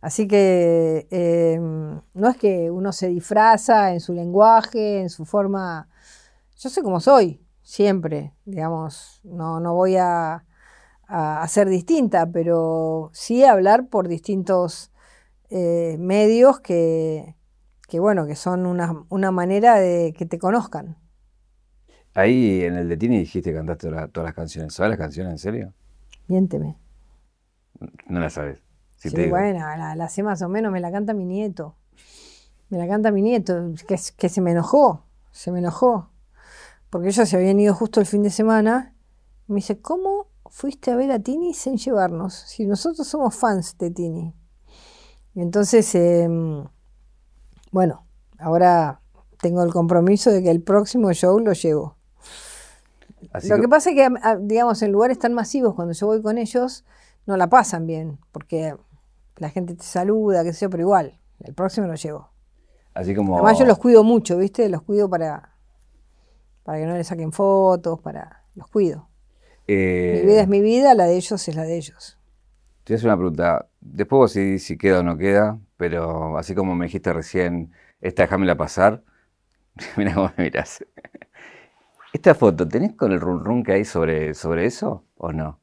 Así que em, no es que uno se disfraza en su lenguaje, en su forma. Yo sé cómo soy, siempre, digamos, no, no voy a, ser distinta, pero sí hablar por distintos eh, medios que, bueno, que son una, una, manera de que te conozcan. Ahí en el de Tini dijiste que cantaste todas las canciones. ¿Sabes las canciones en serio? Miénteme. No las sabes. Sí, bueno, la, sé más o menos, me la canta mi nieto. Me la canta mi nieto, que, que se me enojó, se me enojó. Porque ellos se habían ido justo el fin de semana. Me dice, ¿cómo fuiste a ver a Tini sin llevarnos? Si nosotros somos fans de Tini. Y entonces em, bueno, ahora tengo el compromiso de que el próximo show lo llevo. lo que, pasa es que, digamos, en lugares tan masivos, cuando yo voy con ellos, no la pasan bien, porque la gente te saluda, qué sé yo, pero igual, el próximo lo llevo. Así como... Además yo los cuido mucho, ¿viste? Los cuido para, para que no le saquen fotos, para... Los cuido. Eh, mi vida es mi vida, la de ellos es la de ellos. Hacer una pregunta. Después vos si, si queda o no queda, pero así como me dijiste recién, esta déjamela pasar, mira cómo me miras. Esta foto, ¿tenés con el run run que hay sobre, sobre eso o no?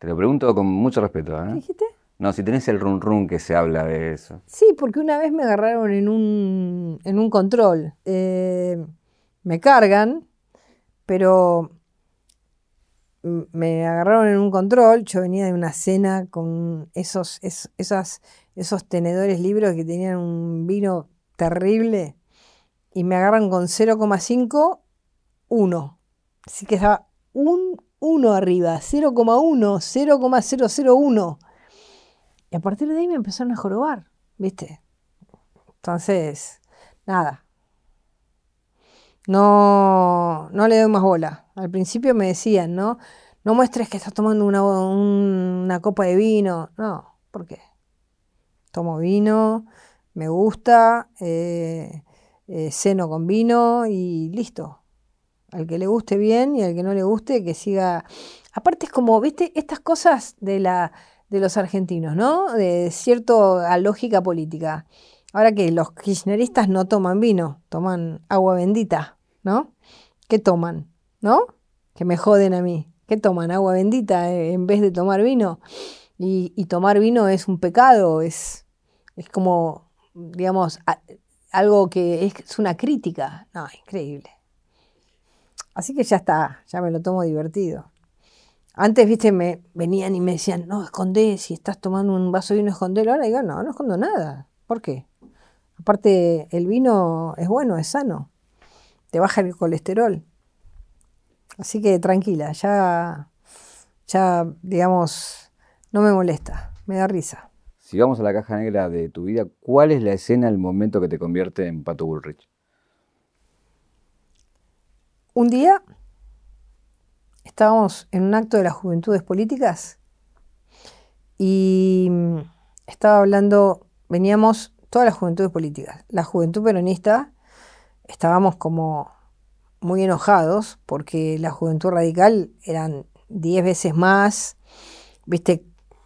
Te lo pregunto con mucho respeto. ¿eh? ¿Qué dijiste? No, si tenés el run run que se habla de eso. Sí, porque una vez me agarraron en un, en un control. Eh, me cargan, pero me agarraron en un control. Yo venía de una cena con esos, esas, esos tenedores libros que tenían un vino terrible y me agarran con 0,5, 1. Así que estaba un 1 arriba, 0,1, 0,001. Y a partir de ahí me empezaron a jorobar, ¿viste? Entonces, nada. No, no le doy más bola. Al principio me decían, ¿no? No muestres que estás tomando una, una copa de vino. No, ¿por qué? Tomo vino, me gusta, eh, eh, con vino y listo. Al que le guste bien y al que no le guste, que siga. Aparte es como, viste, estas cosas de la de los argentinos, ¿no? De cierta lógica política. Ahora que los kirchneristas no toman vino, toman agua bendita, ¿no? ¿Qué toman? ¿No? Que me joden a mí. ¿Qué toman? Agua bendita eh, en vez de tomar vino. Y, tomar vino es un pecado, es, es como, digamos, algo que es, una crítica. No, increíble. Así que ya está, ya me lo tomo divertido. Antes, viste, me venían y me decían, no, escondé, si estás tomando un vaso de vino, escondelo. Ahora digo, no, no escondo nada. ¿Por qué? Aparte, el vino es bueno, es sano. Te baja el colesterol. Así que tranquila, ya, ya, digamos, no me molesta, me da risa. Si vamos a la caja negra de tu vida, ¿cuál es la escena, el momento que te convierte en Pato Bullrich? Un día estábamos en un acto de las juventudes políticas y estaba hablando, veníamos todas las juventudes políticas. La juventud peronista estábamos como muy enojados porque la juventud radical eran diez veces más, viste,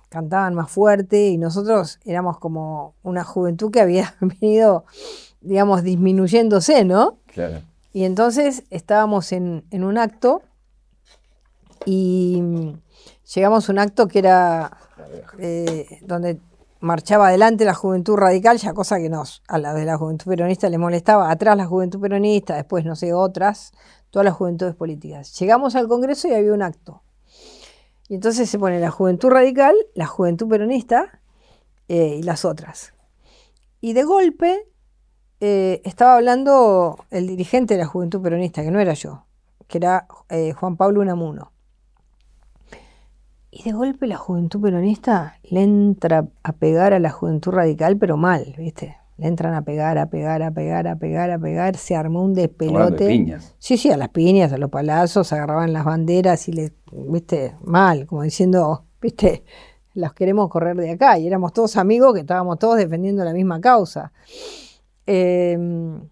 cantaban más fuerte y nosotros éramos como una juventud que había venido, digamos, disminuyéndose, ¿no? Claro. Y entonces estábamos en, en un acto y llegamos a un acto que era eh, donde marchaba adelante la juventud radical, ya cosa que nos, a la de la juventud peronista le molestaba, atrás la juventud peronista, después no sé, otras, todas las juventudes políticas. Llegamos al Congreso y había un acto. Y entonces se pone la juventud radical, la juventud peronista eh, y las otras. Y de golpe eh, estaba hablando el dirigente de la juventud peronista, que no era yo, que era Juan Pablo Unamuno. Y de golpe la juventud peronista le entra a pegar a la juventud radical, pero mal, ¿viste? Le entran a pegar, a pegar, a pegar, a pegar, a pegar. Se armó un despelote. De piñas. Sí, sí, a las piñas, a los palazos, agarraban las banderas y le, ¿viste? Mal, como diciendo, ¿viste? Los queremos correr de acá. Y éramos todos amigos que estábamos todos defendiendo la misma causa. Em,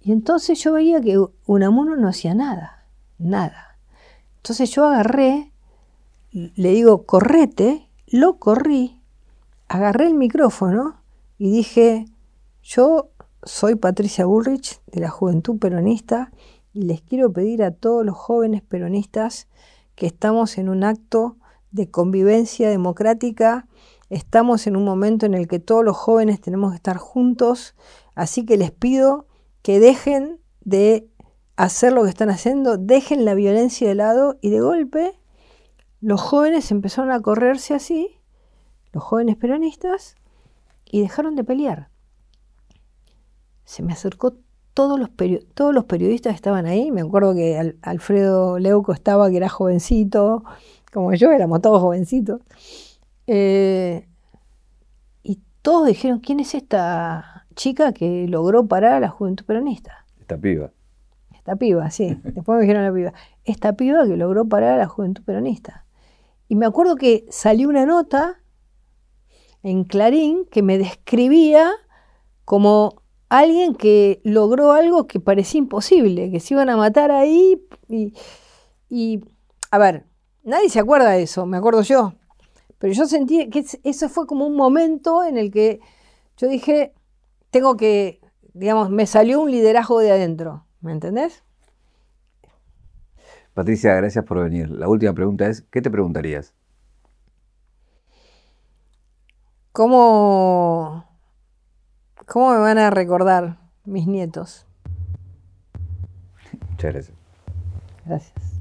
y entonces yo veía que Unamuno no hacía nada, nada. Entonces yo agarré le digo, correte, lo corrí, agarré el micrófono y dije, yo soy Patricia Bullrich de la Juventud Peronista y les quiero pedir a todos los jóvenes peronistas que estamos en un acto de convivencia democrática, estamos en un momento en el que todos los jóvenes tenemos que estar juntos, así que les pido que dejen de hacer lo que están haciendo, dejen la violencia de lado y de golpe los jóvenes empezaron a correrse así, los jóvenes peronistas, y dejaron de pelear. Se me acercó todos los, todos los periodistas que estaban ahí, me acuerdo que Alfredo Leuco estaba, que era jovencito, como yo, éramos todos jovencitos. Eh, y todos dijeron, ¿quién es esta, chica que logró parar a la juventud peronista. Esta piba. Esta piba, sí. Después me dijeron la piba. Esta piba que logró parar a la juventud peronista. Y me acuerdo que salió una nota en Clarín que me describía como alguien que logró algo que parecía imposible, que se iban a matar ahí. Y, y a ver, nadie se acuerda de eso, me acuerdo yo. Pero yo sentí que eso fue como un momento en el que yo dije, tengo que, digamos, me salió un liderazgo de adentro, ¿me entendés? Patricia, gracias por venir. La última pregunta es, ¿qué te preguntarías? ¿Cómo, cómo me van a recordar mis nietos? Muchas gracias. Gracias.